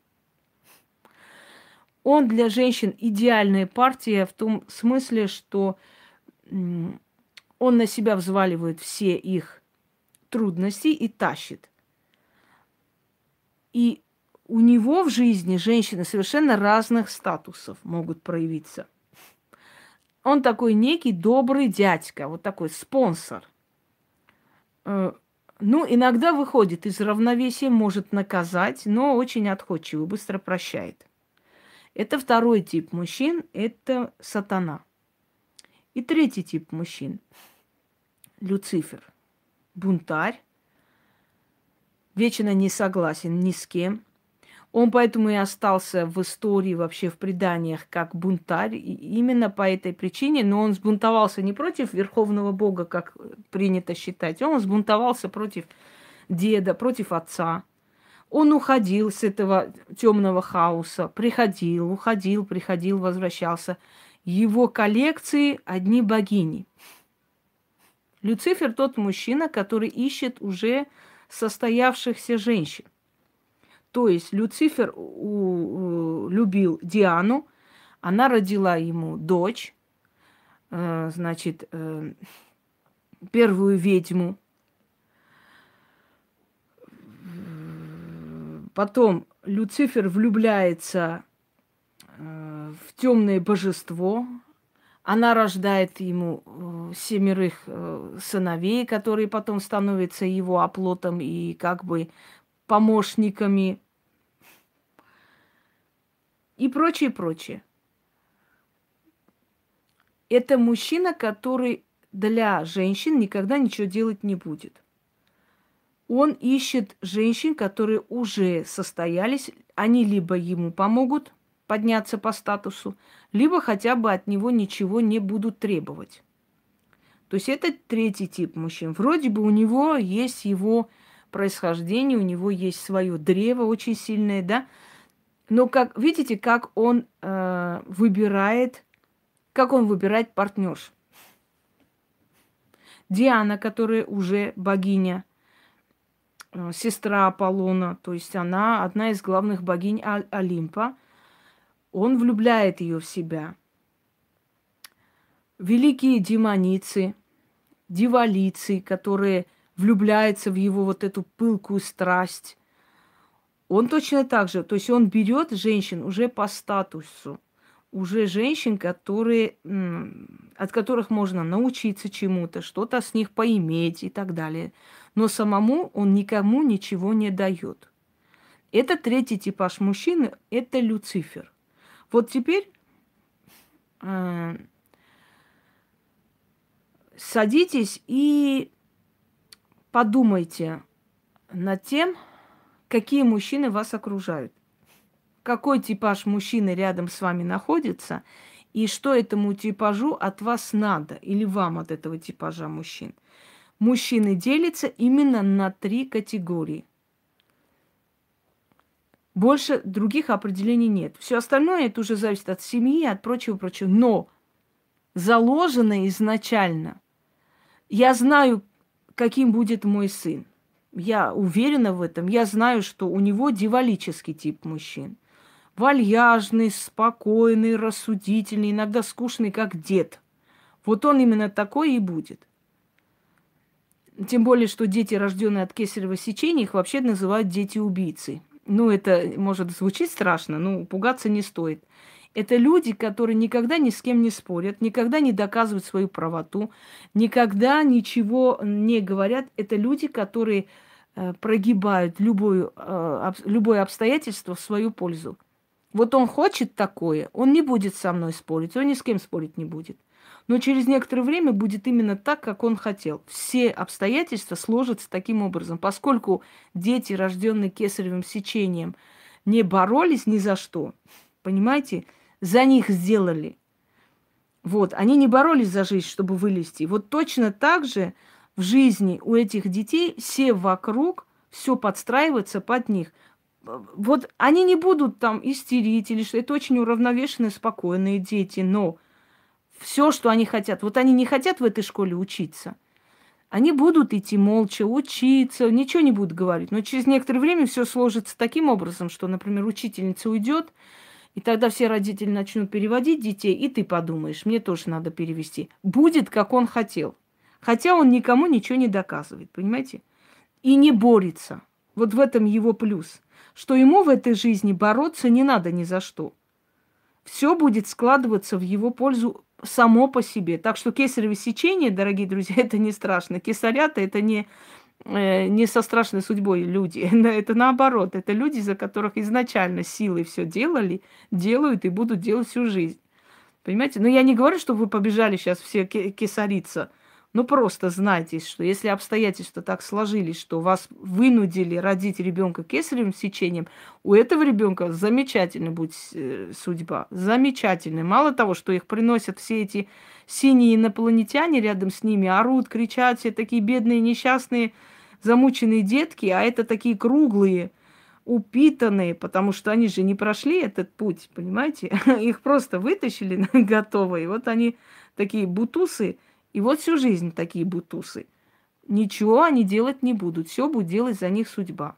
Он для женщин идеальная партия в том смысле, что он на себя взваливает все их трудности и тащит. И у него в жизни женщины совершенно разных статусов могут проявиться. Он такой некий добрый дядька, вот такой спонсор. Э, ну, иногда выходит из равновесия, может наказать, но очень отходчивый, быстро прощает. Это второй тип мужчин, это сатана. И третий тип мужчин – Люцифер, бунтарь, вечно не согласен ни с кем – Он поэтому и остался в истории, вообще в преданиях, как бунтарь. И именно по этой причине, но он сбунтовался не против Верховного Бога, как принято считать, он сбунтовался против деда, против отца. Он уходил с этого темного хаоса, приходил, уходил, приходил, возвращался. Его коллекции одни богини. Люцифер тот мужчина, который ищет уже состоявшихся женщин. То есть Люцифер у, любил Диану, она родила ему дочь, э, значит, э, первую ведьму. Потом Люцифер влюбляется э, в темное божество. Она рождает ему э, семерых э, сыновей, которые потом становятся его оплотом и как бы помощниками и прочее, прочее. Это мужчина, который для женщин никогда ничего делать не будет. Он ищет женщин, которые уже состоялись, они либо ему помогут подняться по статусу, либо хотя бы от него ничего не будут требовать. То есть это третий тип мужчин. Вроде бы у него есть его происхождение, у него есть свое древо очень сильное, да, но как видите, как он э, выбирает, как он выбирает партнерш. Диана, которая уже богиня, сестра Аполлона, то есть она одна из главных богинь Олимпа, он влюбляет ее в себя. Великие демоницы, дивалицы, которые влюбляются в его вот эту пылкую страсть, он точно так же, то есть он берет женщин уже по статусу, уже женщин, которые, от которых можно научиться чему-то, что-то с них поиметь и так далее. Но самому он никому ничего не дает. Это третий типаж мужчины, это Люцифер. Вот теперь э, садитесь и подумайте над тем, какие мужчины вас окружают, какой типаж мужчины рядом с вами находится, и что этому типажу от вас надо, или вам от этого типажа мужчин. Мужчины делятся именно на три категории. Больше других определений нет. Все остальное это уже зависит от семьи, от прочего-прочего. Но заложено изначально. Я знаю, каким будет мой сын. Я уверена в этом. Я знаю, что у него дивалический тип мужчин. Вальяжный, спокойный, рассудительный, иногда скучный, как дед. Вот он именно такой и будет. Тем более, что дети, рожденные от кесарево сечения, их вообще называют дети-убийцы. Ну, это может звучить страшно, но пугаться не стоит. Это люди, которые никогда ни с кем не спорят, никогда не доказывают свою правоту, никогда ничего не говорят. Это люди, которые э, прогибают любую, э, любое обстоятельство в свою пользу. Вот он хочет такое, он не будет со мной спорить, он ни с кем спорить не будет. Но через некоторое время будет именно так, как он хотел. Все обстоятельства сложатся таким образом. Поскольку дети, рожденные кесаревым сечением, не боролись ни за что, понимаете, за них сделали. Вот, они не боролись за жизнь, чтобы вылезти. Вот точно так же в жизни у этих детей все вокруг, все подстраивается под них. Вот они не будут там истерить или что. Это очень уравновешенные, спокойные дети, но все, что они хотят, вот они не хотят в этой школе учиться. Они будут идти молча, учиться, ничего не будут говорить. Но через некоторое время все сложится таким образом, что, например, учительница уйдет, и тогда все родители начнут переводить детей, и ты подумаешь, мне тоже надо перевести. Будет, как он хотел. Хотя он никому ничего не доказывает, понимаете? И не борется. Вот в этом его плюс. Что ему в этой жизни бороться не надо ни за что. Все будет складываться в его пользу само по себе. Так что кесарево сечение, дорогие друзья, [laughs] это не страшно. Кесарята это не Э, не со страшной судьбой люди. [laughs] Это наоборот. Это люди, за которых изначально силой все делали, делают и будут делать всю жизнь. Понимаете? Но я не говорю, что вы побежали сейчас все кесариться. Ну просто знайте, что если обстоятельства так сложились, что вас вынудили родить ребенка кесаревым сечением, у этого ребенка замечательно будет э, судьба. Замечательная. Мало того, что их приносят все эти синие инопланетяне рядом с ними, орут, кричат, все такие бедные, несчастные, замученные детки, а это такие круглые, упитанные, потому что они же не прошли этот путь, понимаете? [laughs] Их просто вытащили [laughs] готовые. Вот они такие бутусы, и вот всю жизнь такие бутусы. Ничего они делать не будут. Все будет делать за них судьба.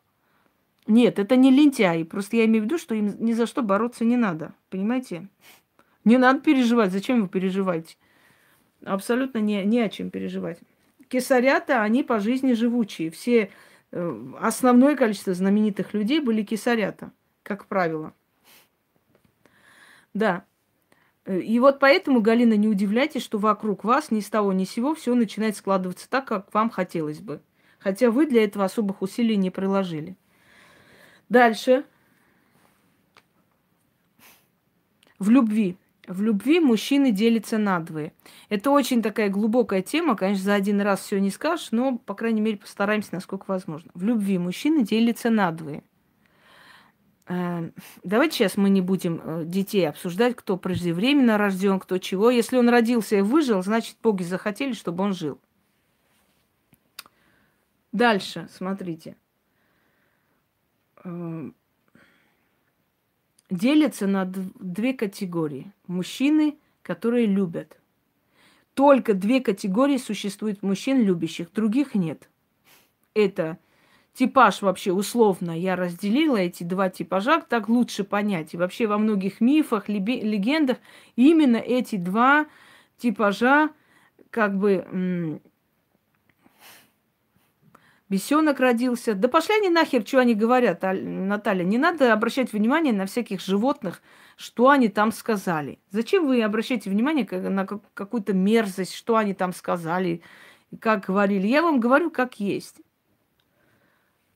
Нет, это не лентяи. Просто я имею в виду, что им ни за что бороться не надо. Понимаете? Не надо переживать. Зачем вы переживаете? Абсолютно не, не о чем переживать. Кесарята, они по жизни живучие. Все, э, основное количество знаменитых людей были кесарята, как правило. Да. И вот поэтому, Галина, не удивляйтесь, что вокруг вас ни с того ни с сего все начинает складываться так, как вам хотелось бы. Хотя вы для этого особых усилий не приложили. Дальше. В любви. В любви мужчины делятся на двое. Это очень такая глубокая тема. Конечно, за один раз все не скажешь, но, по крайней мере, постараемся, насколько возможно. В любви мужчины делятся на двое. Эм, давайте сейчас мы не будем э, детей обсуждать, кто преждевременно рожден, кто чего. Если он родился и выжил, значит, боги захотели, чтобы он жил. Дальше, смотрите. Эм, делятся на две категории. Мужчины, которые любят. Только две категории существуют мужчин любящих, других нет. Это типаж вообще условно я разделила эти два типажа, так лучше понять. И вообще во многих мифах, легендах именно эти два типажа как бы Бесенок родился. Да пошли они нахер, что они говорят, Наталья. Не надо обращать внимание на всяких животных, что они там сказали. Зачем вы обращаете внимание на какую-то мерзость, что они там сказали, как говорили? Я вам говорю, как есть.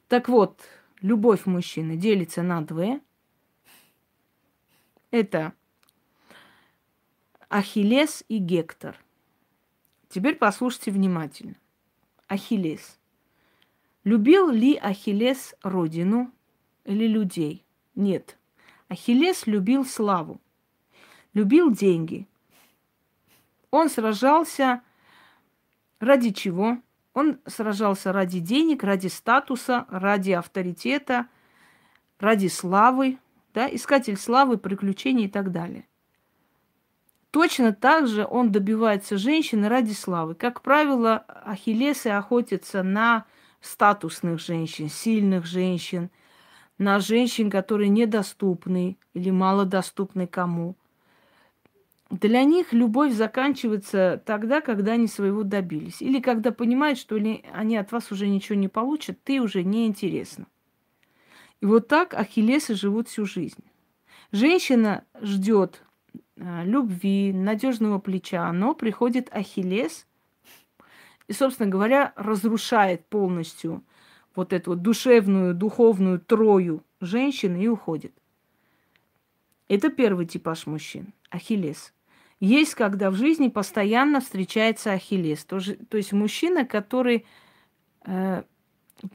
Так вот, любовь мужчины делится на две. Это Ахиллес и Гектор. Теперь послушайте внимательно. Ахиллес. Любил ли Ахиллес родину или людей? Нет. Ахиллес любил славу, любил деньги. Он сражался ради чего? Он сражался ради денег, ради статуса, ради авторитета, ради славы, да, искатель славы, приключений и так далее. Точно так же он добивается женщины ради славы. Как правило, ахиллесы охотятся на статусных женщин, сильных женщин, на женщин, которые недоступны или малодоступны кому – для них любовь заканчивается тогда, когда они своего добились. Или когда понимают, что они от вас уже ничего не получат, ты уже не интересна. И вот так ахиллесы живут всю жизнь. Женщина ждет а, любви, надежного плеча, но приходит ахиллес и, собственно говоря, разрушает полностью вот эту вот душевную, духовную трою женщины и уходит. Это первый типаж мужчин. Ахиллес. Есть, когда в жизни постоянно встречается Ахиллес. То, же, то есть мужчина, который э,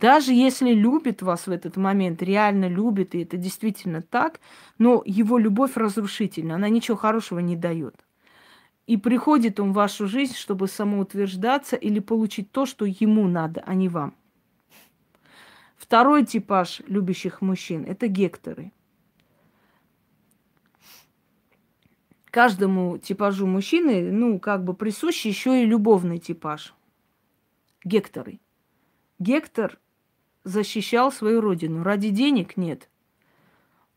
даже если любит вас в этот момент, реально любит, и это действительно так, но его любовь разрушительна, она ничего хорошего не дает. И приходит он в вашу жизнь, чтобы самоутверждаться или получить то, что ему надо, а не вам. Второй типаж любящих мужчин – это гекторы – каждому типажу мужчины, ну, как бы присущ еще и любовный типаж. Гекторы. Гектор защищал свою родину. Ради денег нет.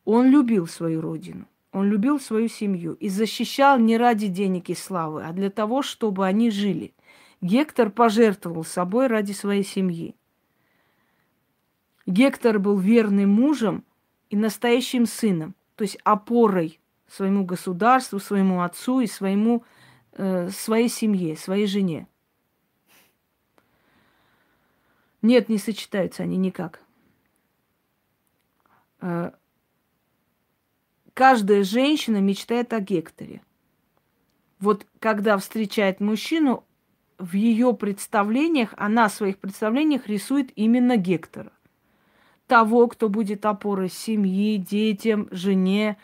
Он любил свою родину. Он любил свою семью и защищал не ради денег и славы, а для того, чтобы они жили. Гектор пожертвовал собой ради своей семьи. Гектор был верным мужем и настоящим сыном, то есть опорой своему государству, своему отцу и своему, э, своей семье, своей жене. Нет, не сочетаются они никак. Э, каждая женщина мечтает о Гекторе. Вот когда встречает мужчину, в ее представлениях, она в своих представлениях рисует именно Гектора. Того, кто будет опорой семьи, детям, жене,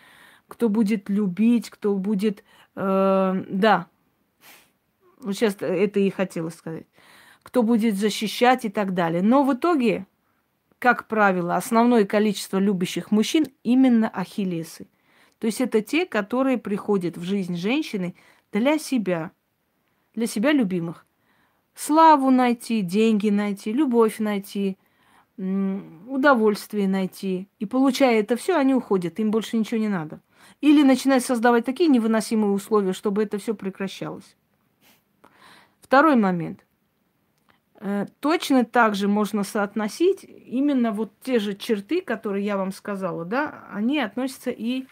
кто будет любить, кто будет... Э, да, вот сейчас это и хотела сказать. Кто будет защищать и так далее. Но в итоге, как правило, основное количество любящих мужчин именно ахиллесы. То есть это те, которые приходят в жизнь женщины для себя, для себя любимых. Славу найти, деньги найти, любовь найти, удовольствие найти. И получая это все, они уходят, им больше ничего не надо. Или начинают создавать такие невыносимые условия, чтобы это все прекращалось. Второй момент. Э, точно так же можно соотносить именно вот те же черты, которые я вам сказала, да, они относятся и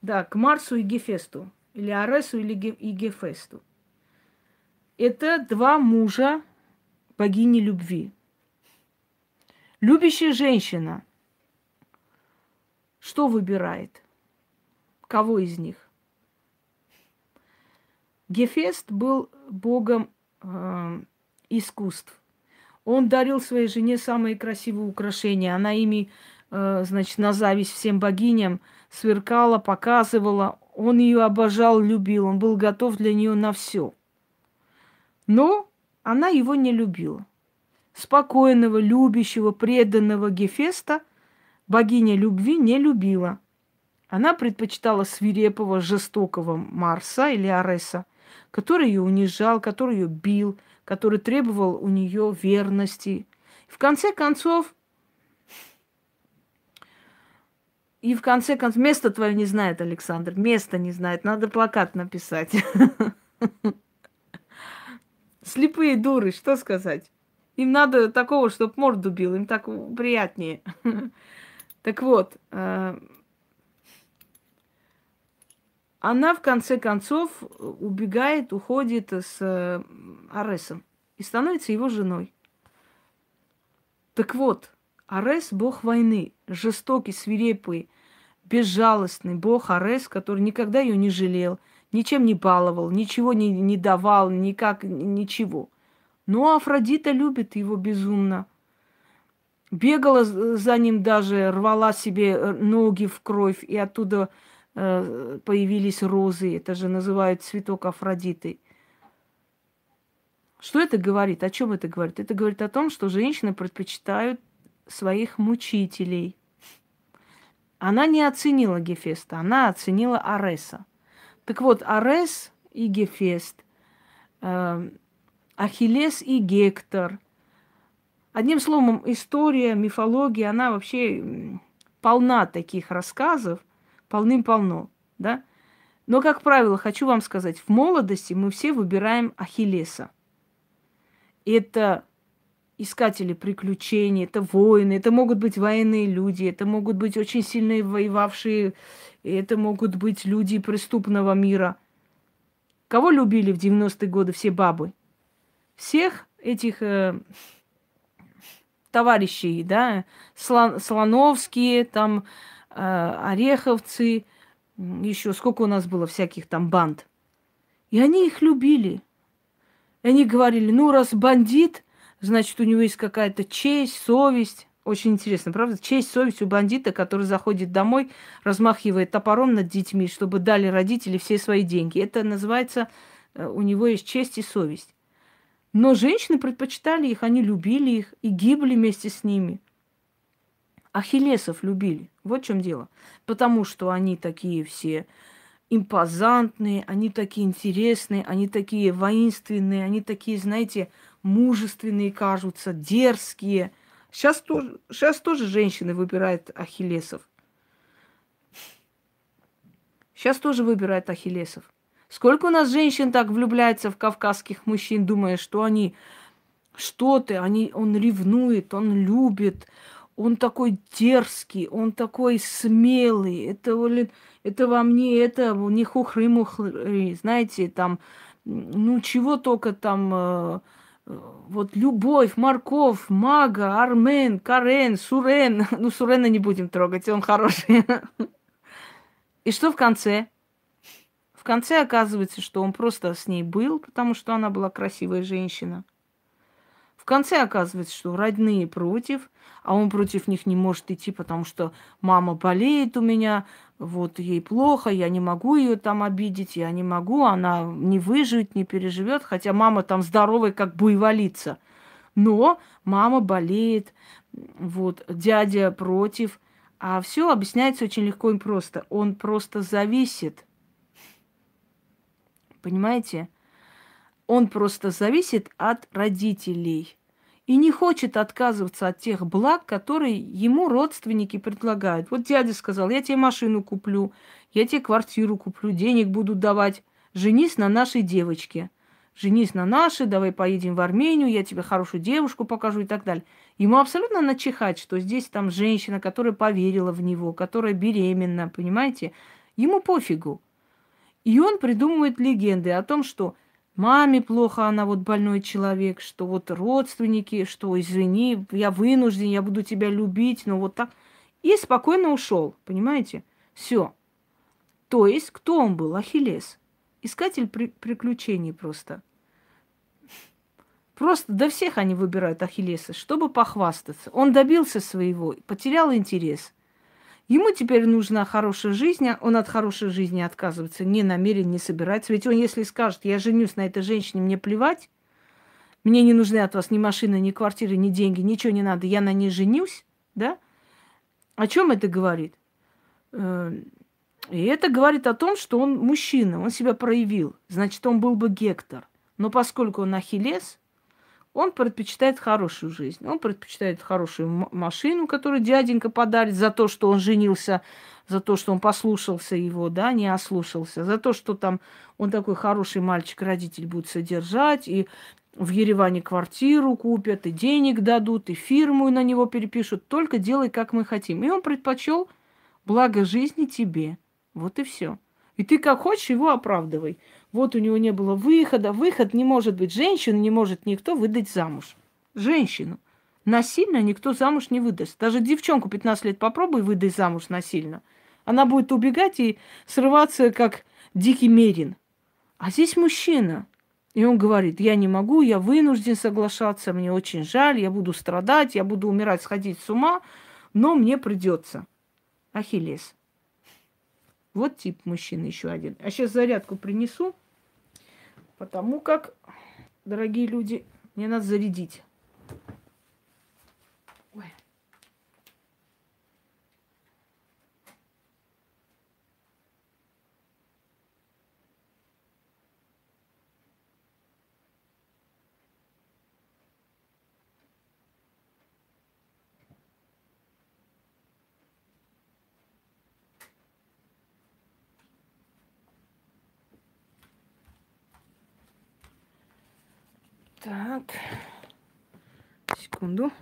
да, к Марсу и Гефесту, или Аресу или Ге- и Гефесту. Это два мужа богини любви. Любящая женщина что выбирает? Кого из них? Гефест был богом э, искусств. Он дарил своей жене самые красивые украшения. Она ими, э, значит, на зависть всем богиням сверкала, показывала. Он ее обожал, любил. Он был готов для нее на все. Но она его не любила. Спокойного, любящего, преданного Гефеста богиня любви не любила. Она предпочитала свирепого, жестокого Марса или Ареса, который ее унижал, который ее бил, который требовал у нее верности. В конце концов, и в конце концов, место твое не знает, Александр, место не знает, надо плакат написать. [laughs] Слепые дуры, что сказать? Им надо такого, чтобы морду бил, им так приятнее. [laughs] Так вот, э, она в конце концов убегает, уходит с э, Аресом и становится его женой. Так вот, Арес – бог войны, жестокий, свирепый, безжалостный бог Арес, который никогда ее не жалел, ничем не баловал, ничего не, не давал, никак, ничего. Но Афродита любит его безумно. Бегала за ним даже, рвала себе э, ноги в кровь и оттуда появились розы. Это же называют цветок Афродиты. Что это говорит? О чем это говорит? Это говорит о том, что женщины предпочитают своих мучителей. Она не оценила Гефеста, она оценила Ареса. Так вот, Арес и Гефест, э, Ахиллес и Гектор. Одним словом, история, мифология, она вообще полна таких рассказов – полным-полно, да? Но, как правило, хочу вам сказать, в молодости мы все выбираем Ахиллеса. Это искатели приключений, это воины, это могут быть военные люди, это могут быть очень сильные воевавшие, это могут быть люди преступного мира. Кого любили в 90-е годы все бабы? Всех этих э, товарищей, да, Слон, Слоновские, там, ореховцы, еще сколько у нас было всяких там банд. И они их любили. И они говорили, ну, раз бандит, значит, у него есть какая-то честь, совесть. Очень интересно, правда? Честь, совесть у бандита, который заходит домой, размахивает топором над детьми, чтобы дали родители все свои деньги. Это называется, э, у него есть честь и совесть. Но женщины предпочитали их, они любили их и гибли вместе с ними. Ахиллесов любили. Вот в чем дело. Потому что они такие все импозантные, они такие интересные, они такие воинственные, они такие, знаете, мужественные кажутся, дерзкие. Сейчас тоже, сейчас тоже женщины выбирают ахиллесов. Сейчас тоже выбирают ахиллесов. Сколько у нас женщин так влюбляется в кавказских мужчин, думая, что они что-то, они, он ревнует, он любит, он такой дерзкий, он такой смелый. Это, это вам не это, не хухры-мухры, знаете, там, ну, чего только там, э, вот любовь, морков, мага, армен, карен, сурен. [laughs] Ну, сурена не будем трогать, он хороший. И что в конце? В конце оказывается, что он просто с ней был, потому что она была красивая женщина. В конце оказывается, что родные против, а он против них не может идти, потому что мама болеет у меня, вот ей плохо, я не могу ее там обидеть, я не могу, она не выживет, не переживет, хотя мама там здоровая, как буйволица. Но мама болеет, вот, дядя против, а все объясняется очень легко и просто. Он просто зависит. Понимаете? Он просто зависит от родителей и не хочет отказываться от тех благ, которые ему родственники предлагают. Вот дядя сказал, я тебе машину куплю, я тебе квартиру куплю, денег буду давать. Женись на нашей девочке. Женись на нашей, давай поедем в Армению, я тебе хорошую девушку покажу и так далее. Ему абсолютно начихать, что здесь там женщина, которая поверила в него, которая беременна, понимаете? Ему пофигу. И он придумывает легенды о том, что маме плохо, она вот больной человек, что вот родственники, что извини, я вынужден, я буду тебя любить, но вот так. И спокойно ушел, понимаете? Все. То есть, кто он был? Ахиллес. Искатель при- приключений просто. Просто до всех они выбирают Ахиллеса, чтобы похвастаться. Он добился своего, потерял интерес – Ему теперь нужна хорошая жизнь, а он от хорошей жизни отказывается, не намерен, не собирается. Ведь он, если скажет, я женюсь на этой женщине, мне плевать, мне не нужны от вас ни машины, ни квартиры, ни деньги, ничего не надо, я на ней женюсь, да? О чем это говорит? Э, и это говорит о том, что он мужчина, он себя проявил. Значит, он был бы Гектор. Но поскольку он Ахиллес, он предпочитает хорошую жизнь. Он предпочитает хорошую машину, которую дяденька подарит за то, что он женился, за то, что он послушался его, да, не ослушался, за то, что там он такой хороший мальчик, родитель будет содержать, и в Ереване квартиру купят, и денег дадут, и фирму на него перепишут. Только делай, как мы хотим. И он предпочел благо жизни тебе. Вот и все. И ты как хочешь его оправдывай. Вот у него не было выхода. Выход не может быть. Женщину не может никто выдать замуж. Женщину. Насильно никто замуж не выдаст. Даже девчонку 15 лет попробуй выдать замуж насильно. Она будет убегать и срываться, как дикий мерин. А здесь мужчина. И он говорит, я не могу, я вынужден соглашаться, мне очень жаль, я буду страдать, я буду умирать, сходить с ума, но мне придется. Ахиллес. Вот тип мужчины еще один. А сейчас зарядку принесу. Потому как, дорогие люди, мне надо зарядить. Так. Секунду.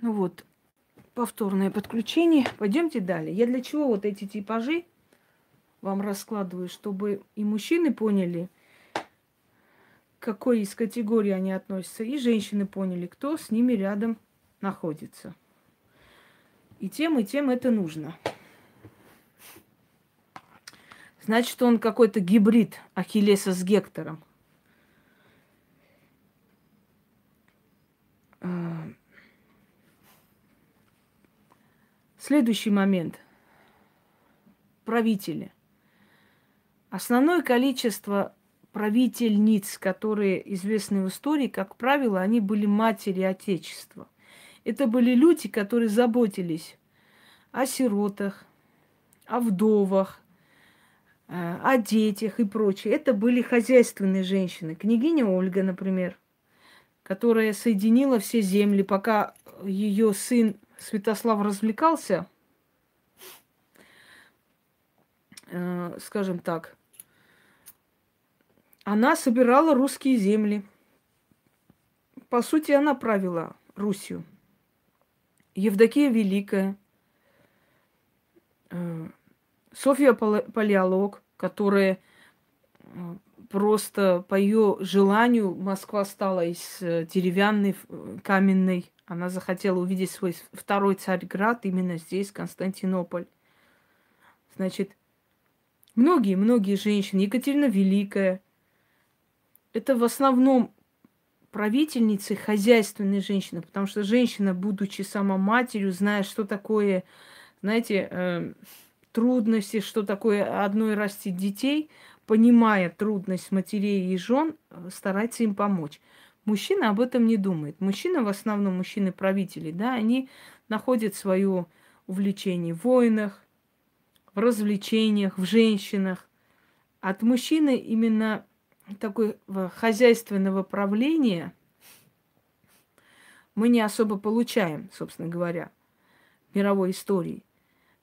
Ну вот, повторное подключение. Пойдемте далее. Я для чего вот эти типажи вам раскладываю, чтобы и мужчины поняли, к какой из категорий они относятся, и женщины поняли, кто с ними рядом находится. И тем, и тем это нужно. Значит, он какой-то гибрид Ахиллеса с Гектором. А, следующий момент. Правители. Основное количество правительниц, которые известны в истории, как правило, они были матери Отечества. Это были люди, которые заботились о сиротах, о вдовах, э, о детях и прочее. Это были хозяйственные женщины. Княгиня Ольга, например, которая соединила все земли, пока ее сын Святослав развлекался, э, скажем так, она собирала русские земли. По сути, она правила Русью. Евдокия Великая, э, Софья Палеолог, которая э, просто по ее желанию Москва стала из э, деревянной, каменной. Она захотела увидеть свой второй Царьград именно здесь, Константинополь. Значит, многие-многие женщины, Екатерина Великая, это в основном правительницы, хозяйственные женщины, потому что женщина, будучи сама матерью, зная, что такое, знаете, э, трудности, что такое одной растить детей, понимая трудность матерей и жен, э, старается им помочь. Мужчина об этом не думает. Мужчина, в основном мужчины-правители, да, они находят свое увлечение в войнах, в развлечениях, в женщинах. От мужчины именно такой хозяйственного правления мы не особо получаем, собственно говоря, в мировой истории.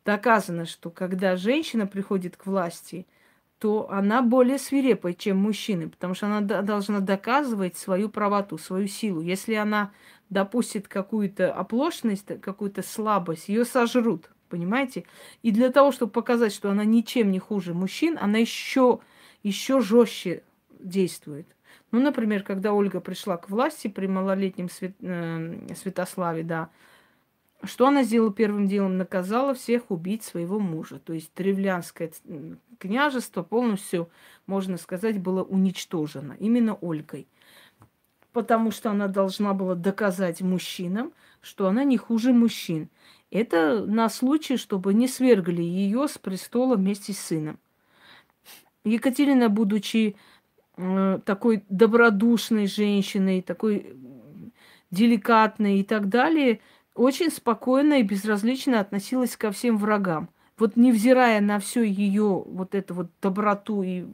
Доказано, что когда женщина приходит к власти – то она более свирепая, чем мужчины, потому что она должна доказывать свою правоту, свою силу. Если она допустит какую-то оплошность, какую-то слабость, ее сожрут, понимаете? И для того, чтобы показать, что она ничем не хуже мужчин, она еще, еще жестче действует. Ну, например, когда Ольга пришла к власти при малолетнем Свят, э, Святославе, да, что она сделала первым делом? Наказала всех убить своего мужа. То есть древлянское княжество полностью, можно сказать, было уничтожено именно Ольгой. Потому что она должна была доказать мужчинам, что она не хуже мужчин. Это на случай, чтобы не свергли ее с престола вместе с сыном. Екатерина, будучи такой добродушной женщиной, такой деликатной и так далее, очень спокойно и безразлично относилась ко всем врагам. Вот невзирая на всю ее вот эту вот доброту и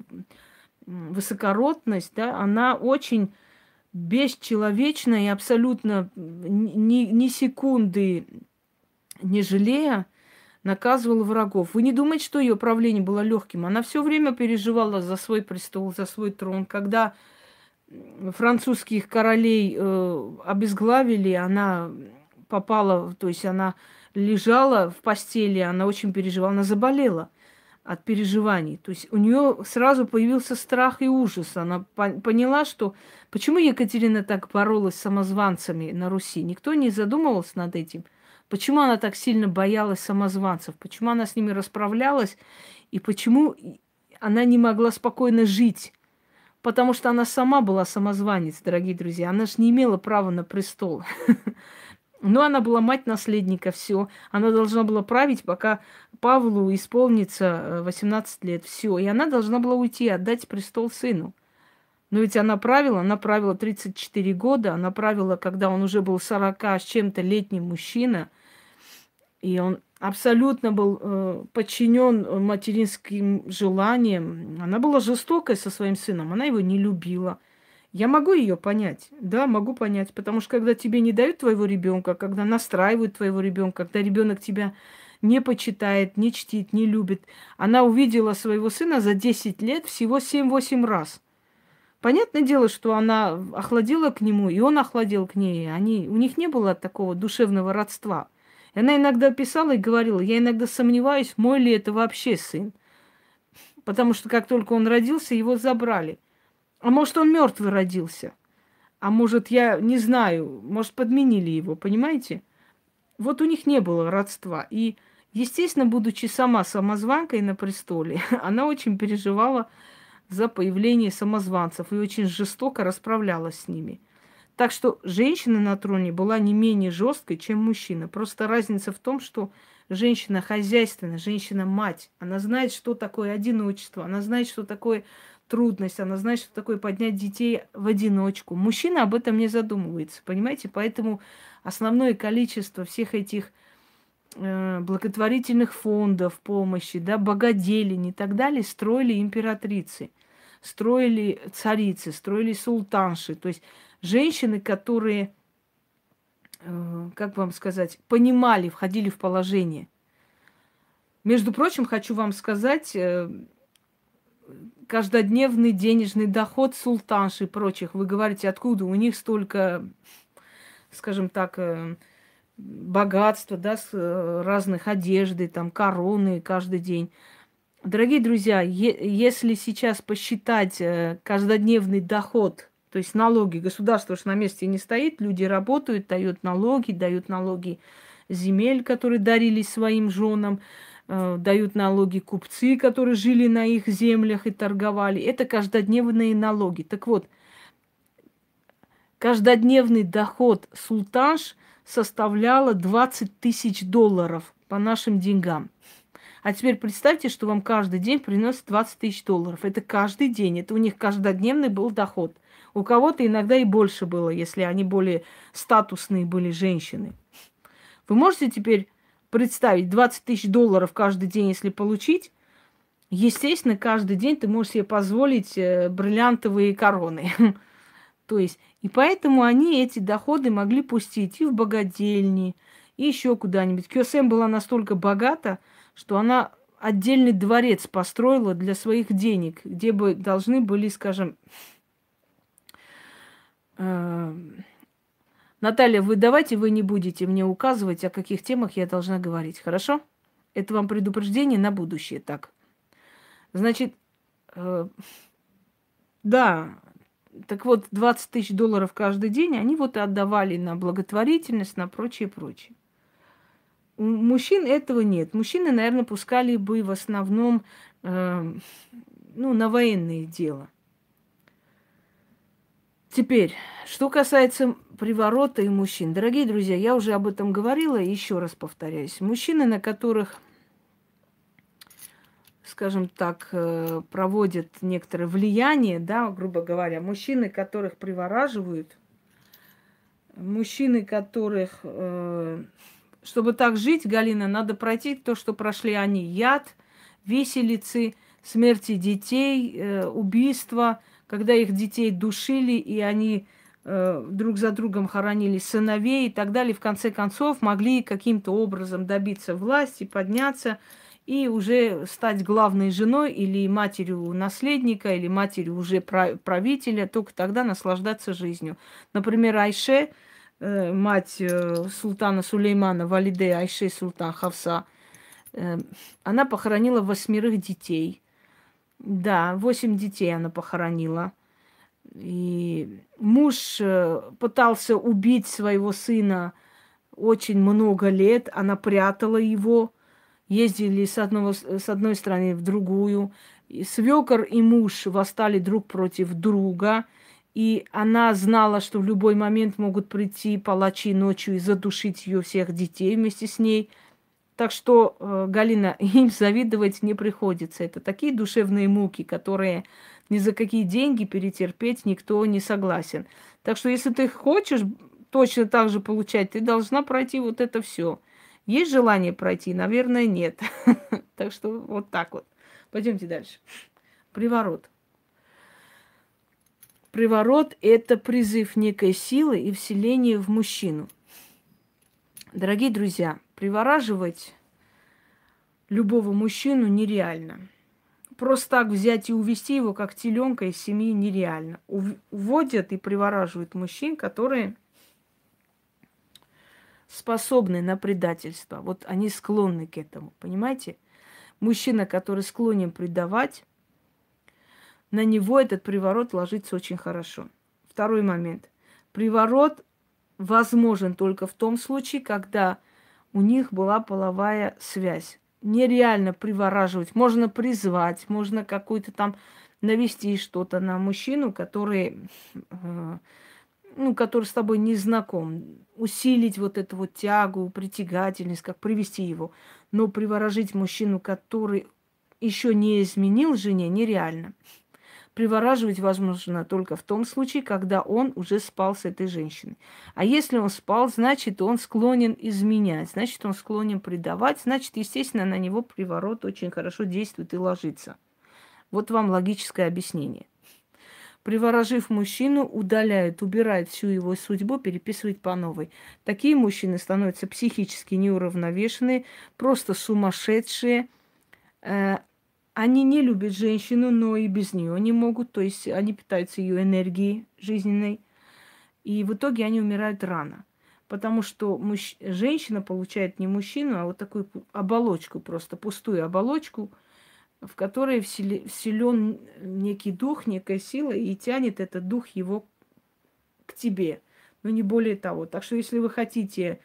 высокородность, да, она очень бесчеловечно и абсолютно ни, ни секунды не жалея наказывала врагов. Вы не думаете, что ее правление было легким? Она все время переживала за свой престол, за свой трон. Когда французских королей э, обезглавили, она попала, то есть она лежала в постели, она очень переживала, она заболела от переживаний. То есть у нее сразу появился страх и ужас. Она поняла, что почему Екатерина так боролась с самозванцами на Руси. Никто не задумывался над этим. Почему она так сильно боялась самозванцев? Почему она с ними расправлялась? И почему она не могла спокойно жить? Потому что она сама была самозванец, дорогие друзья. Она же не имела права на престол. [laughs] Но она была мать наследника, все. Она должна была править, пока Павлу исполнится 18 э, лет, все. И она должна была уйти, отдать престол сыну. Но ведь она правила, она правила 34 года, она правила, когда он уже был 40 с чем-то летний мужчина, и он абсолютно был э, подчинен материнским желаниям. Она была жестокой со своим сыном, она его не любила. Я могу ее понять, да, могу понять, потому что когда тебе не дают твоего ребенка, когда настраивают твоего ребенка, когда ребенок тебя не почитает, не чтит, не любит, она увидела своего сына за 10 лет всего 7-8 раз. Понятное дело, что она охладила к нему, и он охладил к ней. Они, у них не было такого душевного родства. И она иногда писала и говорила, я иногда сомневаюсь, мой ли это вообще сын. Потому что как только он родился, его забрали. А может, он мертвый родился? А может, я не знаю, может, подменили его, понимаете? Вот у них не было родства. И, естественно, будучи сама самозванкой на престоле, [laughs] она очень переживала за появление самозванцев и очень жестоко расправлялась с ними. Так что женщина на троне была не менее жесткой, чем мужчина. Просто разница в том, что женщина хозяйственная, женщина-мать. Она знает, что такое одиночество, она знает, что такое трудность, она знает, что такое поднять детей в одиночку. Мужчина об этом не задумывается, понимаете? Поэтому основное количество всех этих благотворительных фондов помощи, да, богоделин и так далее строили императрицы, строили царицы, строили султанши. То есть женщины, которые, э, как вам сказать, понимали, входили в положение. Между прочим, хочу вам сказать, э, каждодневный денежный доход султанши и прочих. Вы говорите, откуда у них столько, скажем так, э, богатства, да, с э, разных одежды, там, короны каждый день. Дорогие друзья, если сейчас посчитать э, каждодневный доход, то есть налоги, государство же на месте не стоит, люди работают, дают налоги, дают налоги земель, которые дарили своим женам, э, дают налоги купцы, которые жили на их землях и торговали. Это каждодневные налоги. Так вот, каждодневный доход султанш составляла 20 тысяч долларов по нашим деньгам. А теперь представьте, что вам каждый день приносит 20 тысяч долларов. Это каждый день. Это у них каждодневный был доход. У кого-то иногда и больше было, если они более статусные были женщины. Вы можете теперь представить 20 тысяч долларов каждый день, если получить? Естественно, каждый день ты можешь себе позволить э, бриллиантовые короны. [laughs] То есть, и поэтому они эти доходы могли пустить и в богадельни, и еще куда-нибудь. Кёсем была настолько богата, что она отдельный дворец построила для своих денег, где бы должны были, скажем, э, Наталья, вы давайте вы не будете мне указывать, о каких темах я должна говорить, хорошо? Это вам предупреждение на будущее, так. Значит, э, да, так вот, 20 тысяч долларов каждый день они вот отдавали на благотворительность, на прочее, прочее. У мужчин этого нет. Мужчины, наверное, пускали бы в основном э, ну, на военные дела. Теперь, что касается приворота и мужчин. Дорогие друзья, я уже об этом говорила, и еще раз повторяюсь. Мужчины, на которых, скажем так, э, проводят некоторое влияние, да, грубо говоря, мужчины, которых привораживают, мужчины, которых э, чтобы так жить, Галина, надо пройти то, что прошли они. Яд, виселицы, смерти детей, э, убийства, когда их детей душили, и они друг за другом хоронили сыновей и так далее. В конце концов, могли каким-то образом добиться власти, подняться и уже стать главной женой или матерью наследника, или матерью уже правителя, только тогда наслаждаться жизнью. Например, Айше – Э, мать э, султана Сулеймана, Валиде Айши Султан Хавса, э, она похоронила восьмерых детей. Да, восемь детей она похоронила. И муж пытался убить своего сына очень много лет. Она прятала его. Ездили с, одного, с одной стороны в другую. И свекор и муж восстали друг против друга – и она знала, что в любой момент могут прийти палачи ночью и задушить ее всех детей вместе с ней. Так что, э, Галина, [laughs] им завидовать не приходится. Это такие душевные муки, которые ни за какие деньги перетерпеть никто не согласен. Так что, если ты хочешь точно так же получать, ты должна пройти вот это все. Есть желание пройти? Наверное, нет. [laughs] Так что вот так вот. Пойдемте дальше. Приворот. Приворот – это призыв некой силы и вселение в мужчину. Дорогие друзья, привораживать любого мужчину нереально. Просто так взять и увести его, как теленка из семьи, нереально. Уводят и привораживают мужчин, которые способны на предательство. Вот они склонны к этому, понимаете? Мужчина, который склонен предавать, на него этот приворот ложится очень хорошо. Второй момент. Приворот возможен только в том случае, когда у них была половая связь. Нереально привораживать. Можно призвать, можно какой-то там навести что-то на мужчину, который, э, ну, который с тобой не знаком. Усилить вот эту вот тягу, притягательность, как привести его. Но приворожить мужчину, который еще не изменил жене, нереально. Привораживать возможно только в том случае, когда он уже спал с этой женщиной. А если он спал, значит, он склонен изменять, значит, он склонен предавать, значит, естественно, на него приворот очень хорошо действует и ложится. Вот вам логическое объяснение. Приворожив мужчину, удаляют, убирают всю его судьбу, переписывают по новой. Такие мужчины становятся психически неуравновешенные, просто сумасшедшие, э, они не любят женщину, но и без нее не могут. То есть они питаются ее энергией жизненной. И в итоге они умирают рано. Потому что мужч... женщина получает не мужчину, а вот такую оболочку, просто пустую оболочку, в которой вселен некий дух, некая сила, и тянет этот дух его к тебе. Но не более того. Так что если вы хотите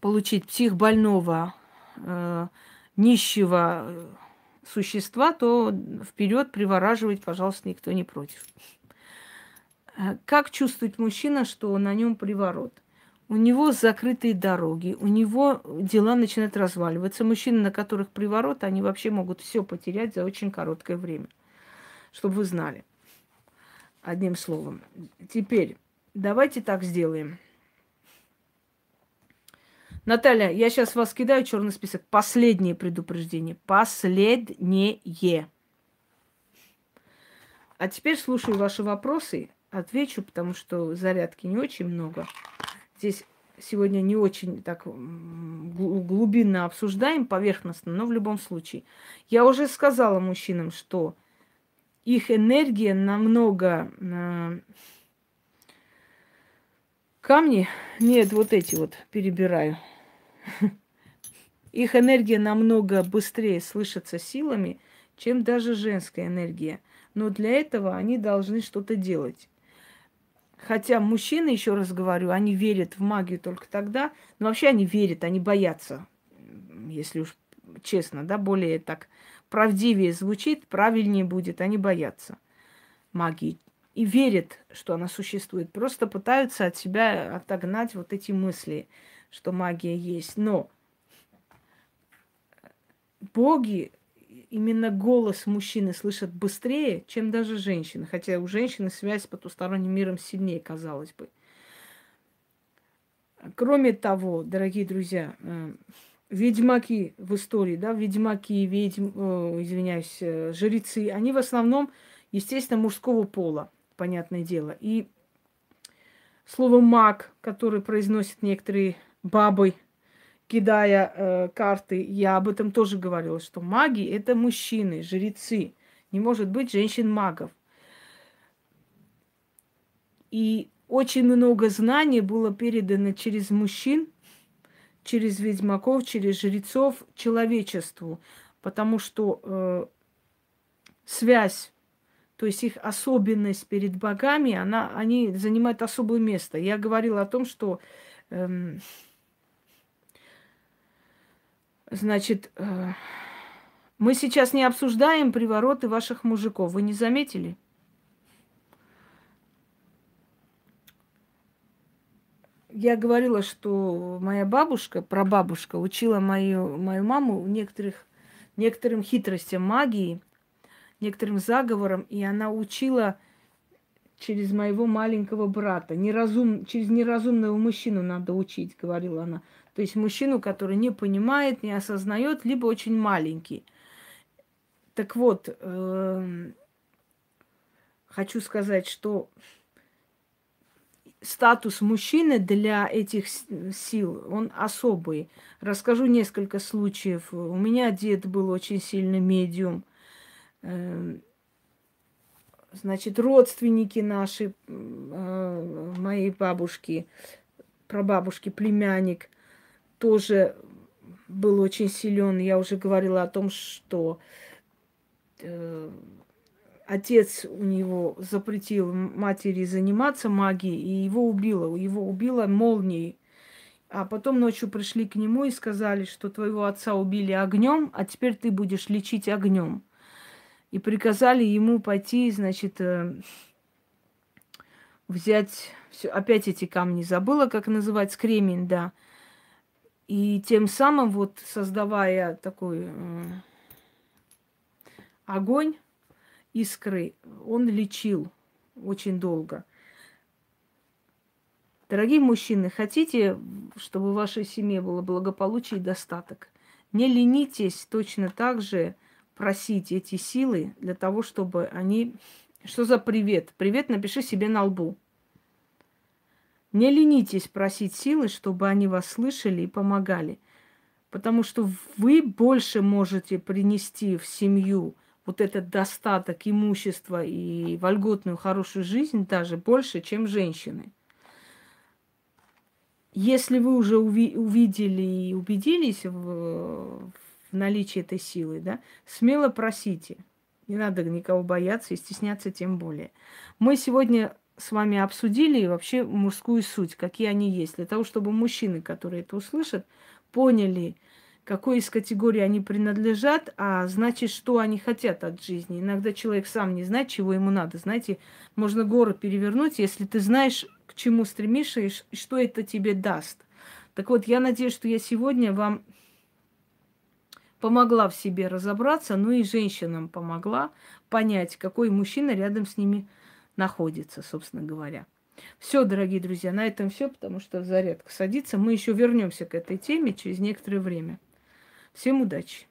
получить психбольного, э, нищего э, существа, то вперед привораживать, пожалуйста, никто не против. Э, как чувствует мужчина, что на нем приворот? У него закрытые дороги, у него дела начинают разваливаться. Мужчины, на которых приворот, они вообще могут все потерять за очень короткое время. Чтобы вы знали. Одним словом. Теперь давайте так сделаем. Наталья, я сейчас вас кидаю черный список. Последнее предупреждение. Последнее. А теперь слушаю ваши вопросы отвечу, потому что зарядки не очень много. Здесь сегодня не очень так глубинно обсуждаем, поверхностно, но в любом случае. Я уже сказала мужчинам, что их энергия намного... Э, камни, нет, вот эти вот перебираю. Их энергия намного быстрее слышится силами, чем даже женская энергия. Но для этого они должны что-то делать. Хотя мужчины, еще раз говорю, они верят в магию только тогда, но вообще они верят, они боятся, если уж честно, да, более так правдивее звучит, правильнее будет, они боятся магии и верят, что она существует, просто пытаются от себя отогнать вот эти мысли, что магия есть. Но боги именно голос мужчины слышат быстрее, чем даже женщины. Хотя у женщины связь с потусторонним миром сильнее, казалось бы. Кроме того, дорогие друзья, э, ведьмаки в истории, да, ведьмаки, ведьм, о, извиняюсь, э, жрецы, они в основном, естественно, мужского пола, понятное дело. И слово маг, которое произносят некоторые бабы, кидая э, карты, я об этом тоже говорила, что маги это мужчины, жрецы. Не может быть женщин-магов. И очень много знаний было передано через мужчин, через ведьмаков, через жрецов человечеству, потому что э, связь, то есть их особенность перед богами, она, они занимают особое место. Я говорила о том, что э, Значит, э, мы сейчас не обсуждаем привороты ваших мужиков. Вы не заметили? Я говорила, что моя бабушка, прабабушка, учила мою, мою маму некоторых, некоторым хитростям магии, некоторым заговорам, и она учила через моего маленького брата. Неразум, через неразумного мужчину надо учить, говорила она. То есть мужчину, который не понимает, не осознает, либо очень маленький. Так вот, э, хочу сказать, что статус мужчины для этих сил, он особый. Расскажу несколько случаев. У меня дед был очень сильный медиум. Э, значит, родственники наши, э, моей бабушки, прабабушки, племянник, тоже был очень силен. Я уже говорила о том, что э, отец у него запретил матери заниматься магией, и его убило. Его убило молнией. А потом ночью пришли к нему и сказали, что твоего отца убили огнем, а теперь ты будешь лечить огнем. И приказали ему пойти, значит, э, взять все, опять эти камни забыла, как называть, кремень, да. И тем самым, вот создавая такой огонь, искры, он лечил очень долго. Дорогие мужчины, хотите, чтобы в вашей семье было благополучие и достаток? Не ленитесь точно так же просить эти силы для того, чтобы они... Что за привет? Привет напиши себе на лбу. Не ленитесь просить силы, чтобы они вас слышали и помогали. Потому что вы больше можете принести в семью вот этот достаток имущества и вольготную хорошую жизнь даже больше, чем женщины. Если вы уже уви- увидели и убедились в в наличии этой силы, да, смело просите. Не надо никого бояться и стесняться тем более. Мы сегодня с вами обсудили вообще мужскую суть, какие они есть, для того, чтобы мужчины, которые это услышат, поняли, какой из категорий они принадлежат, а значит, что они хотят от жизни. Иногда человек сам не знает, чего ему надо. Знаете, можно горы перевернуть, если ты знаешь, к чему стремишься и что это тебе даст. Так вот, я надеюсь, что я сегодня вам помогла в себе разобраться, ну и женщинам помогла понять, какой мужчина рядом с ними находится, собственно говоря. Все, дорогие друзья, на этом все, потому что зарядка садится. Мы еще вернемся к этой теме через некоторое время. Всем удачи!